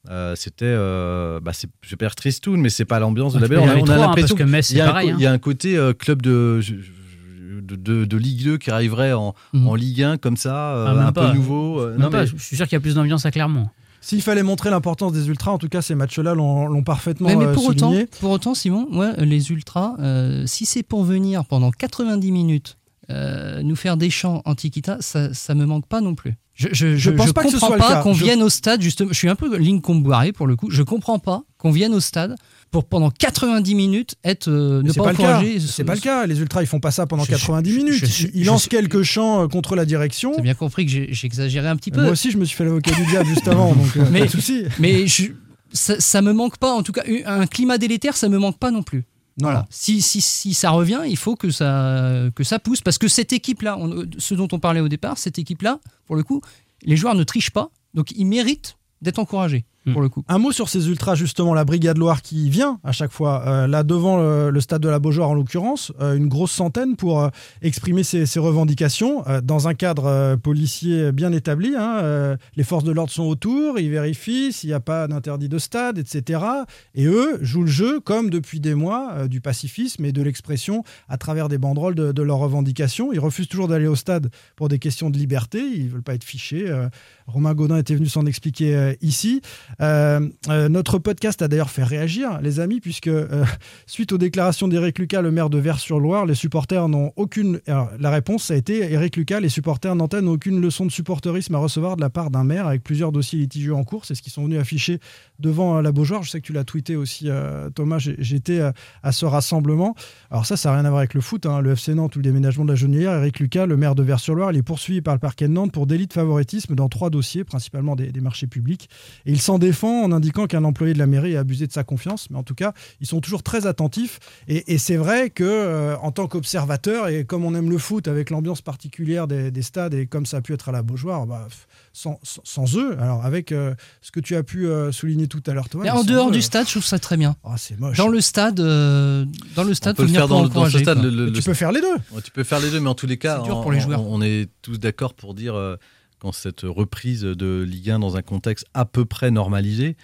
Euh, c'était, euh, bah, c'est- je perds Tristoun, mais c'est pas l'ambiance de la y On a, on a trois, hein, l'impression parce que Metz, qu'il y a c'est un hein. il y a un côté euh, club de, je- je- de, de- de Ligue 2 qui arriverait en, Mhm. en Ligue 1 comme ça, euh, Ah, même un pas. peu nouveau. euh, Même non, pas, mais- Je suis sûr qu'il y a plus d'ambiance à Clermont. S'il fallait montrer l'importance des ultras, en tout cas, ces matchs-là l'ont parfaitement Mais, mais euh, pour, autant, souligné. pour autant, Simon, ouais, les ultras, euh, si c'est pour venir pendant 90 minutes euh, nous faire des chants antiquita, ça, ça me manque pas non plus. Je, je, Je pense pas que ce comprends soit pas qu'on vienne au stade, justement. Je suis un peu ligne comboiré pour le coup. Je comprends pas qu'on vienne au stade pour pendant 90 minutes être euh, ne pas, pas, le cas. encourager. C'est pas le cas. Les ultras, ils font pas ça pendant Je- 90 minutes. je- ils lancent quelques chants euh, contre la direction. J'ai bien compris que j'ai exagéré un petit peu. Moi aussi, je me suis fait l'avocat du diable juste avant, donc euh, Mais- pas de souci. Mais ça, ça me manque pas, en tout cas, un climat délétère, ça me manque pas non plus. Si, si, ça revient, il faut que ça, que ça pousse. Parce que cette équipe-là, on- ce dont on parlait au départ, cette équipe-là, pour le coup, les joueurs ne trichent pas, donc ils méritent d'être encouragés. Pour le coup. Un mot sur ces ultras, justement, la Brigade Loire qui vient à chaque fois, euh, là devant le, le stade de la Beaujoire en l'occurrence, euh, une grosse centaine pour euh, exprimer ses, ses revendications euh, dans un cadre euh, policier bien établi. hein, euh, les forces de l'ordre sont autour, ils vérifient s'il n'y a pas d'interdit de stade, etc. Et eux jouent le jeu comme depuis des mois euh, du pacifisme et de l'expression à travers des banderoles de, de leurs revendications. Ils refusent toujours d'aller au stade pour des questions de liberté, ils ne veulent pas être fichés. euh, Romain Gaudin était venu s'en expliquer euh, ici. Euh, euh, notre podcast a d'ailleurs fait réagir, les amis, puisque euh, suite aux déclarations d'Éric Lucas, le maire de Vers-sur-Loire, les supporters n'ont aucune. Alors, la réponse, a été Éric Lucas, les supporters nantais n'ont aucune leçon de supporterisme à recevoir de la part d'un maire avec plusieurs dossiers litigieux en cours. C'est ce qu'ils sont venus afficher devant la Beaujoire. Je sais que tu l'as tweeté aussi, Thomas. J'étais à ce rassemblement. Alors, ça, ça n'a rien à voir avec le foot. hein. Le FC Nantes ou le déménagement de la Genouillère, Éric Lucas, le maire de Vers-sur-Loire, il est poursuivi par le parquet de Nantes pour délit de favoritisme dans trois dossiers, principalement des, des marchés publics. Et il s'en défend en indiquant qu'un employé de la mairie a abusé de sa confiance. Mais en tout cas, ils sont toujours très attentifs. Et, et c'est vrai que euh, en tant qu'observateur, et comme on aime le foot avec l'ambiance particulière des, des stades, et comme ça a pu être à la Beaujoire, bah, sans, sans- sans eux, alors avec euh, ce que tu as pu euh, souligner tout à l'heure, Thomas. Mais en dehors eux, du stade, je trouve ça très bien. Ah, c'est moche. Dans le stade, euh, dans le stade, On peut faut le venir faire pour dans, le- dans ce encourager, stade. quoi. le- le- tu le- peux faire les deux. Ouais, tu peux faire les deux, mais en tous les cas, dur pour les joueurs. on- on est tous d'accord pour dire euh, quand cette reprise de Ligue 1 dans un contexte à peu près normalisé,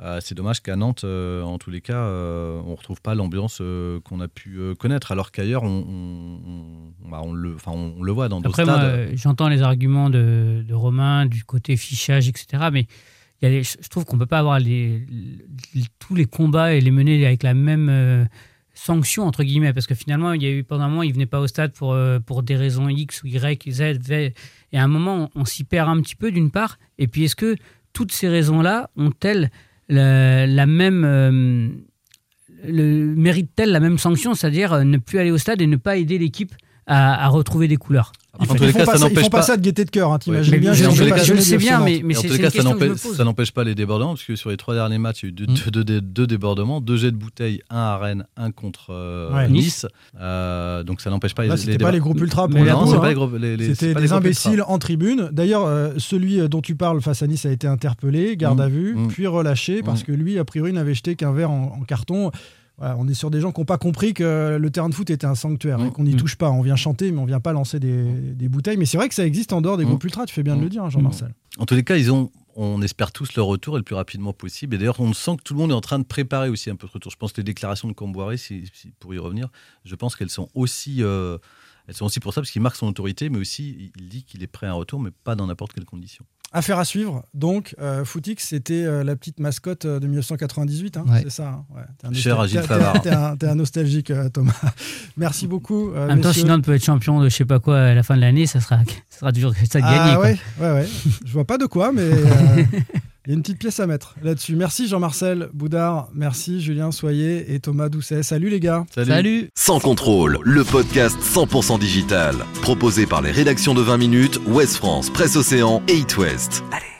euh, c'est dommage qu'à Nantes, euh, en tous les cas, euh, on ne retrouve pas l'ambiance qu'on a pu connaître, alors qu'ailleurs, on, on- on- bah, on le, on, le voit dans d'autres Après, moi, stades. j'entends les arguments de, de Romain du côté fichage, etc. Mais il y a les- je trouve qu'on ne peut pas avoir les, les- tous les combats et les mener avec la même sanction, entre guillemets. Parce que finalement, il y a eu pendant un moment, il venait pas au stade pour, euh, pour des raisons X ou Y, Z. Et à un moment, on, s'y perd un petit peu, d'une part. Et puis, est-ce que toutes ces raisons-là ont-elles la, même. euh, le, méritent-elles la même sanction, c'est-à-dire euh, ne plus aller au stade et ne pas aider l'équipe à retrouver des couleurs? Ils En font, tous les cas, pas ça n'empêche pas pas- ça de gaieté de cœur, hein, t'imagines Ouais, bien. je le sais bien, mais- c'est cas, ça n'empêche- pas les débordements, parce que sur les trois derniers matchs, il y a eu deux, deux- deux- deux débordements, deux jets de bouteilles, un à Rennes, un contre euh, Ouais. Nice. Euh, donc ça n'empêche pas Là, les, c'était pas les groupes ultra pour non, coup, hein. C'était des imbéciles en tribune. D'ailleurs, euh, celui dont tu parles face à Nice a été interpellé, garde Mmh, à vue, mmh. puis relâché parce Mmh. que lui, a priori, n'avait jeté qu'un verre en carton. Voilà, on est sur des gens qui n'ont pas compris que le terrain de foot était un sanctuaire et Mmh. qu'on n'y Mmh. touche pas. On vient chanter, mais on vient pas lancer des, des bouteilles. Mais c'est vrai que ça existe en dehors des Mmh. groupes ultra. Tu fais bien de le dire, hein, Jean-Marcel. En tous les cas, ils ont, on espère tous leur retour et le plus rapidement possible. Et d'ailleurs, on sent que tout le monde est en train de préparer aussi un peu ce retour. Je pense que les déclarations de Camboiré, si, si- pour y revenir, je pense qu'elles sont aussi, euh, elles sont aussi pour ça, parce qu'il marque son autorité, mais aussi il dit qu'il est prêt à un retour, mais pas dans n'importe quelle condition. Affaire à suivre. Donc, euh, Footix, c'était euh, la petite mascotte euh, de 1998. hein, Ouais. C'est ça. hein, ouais. T'es un Cher nostal- Agile t'es- Favard. T'es un, un nostalgique, euh, Thomas. Merci beaucoup. euh, En même temps, sinon, on peut être champion de je sais pas quoi à la fin de l'année, ça sera, ça sera toujours ça de Ah gagner. ouais, ouais, ouais. Je vois pas de quoi, mais euh, il y a une petite pièce à mettre là-dessus. Merci Jean-Marcel Boudard, merci Julien Soyer et Thomas Doucet. Salut les gars. Salut. Sans contrôle, le podcast 100% digital. Proposé par les rédactions de 20 minutes, Ouest France, Presse Océan et It West. Allez.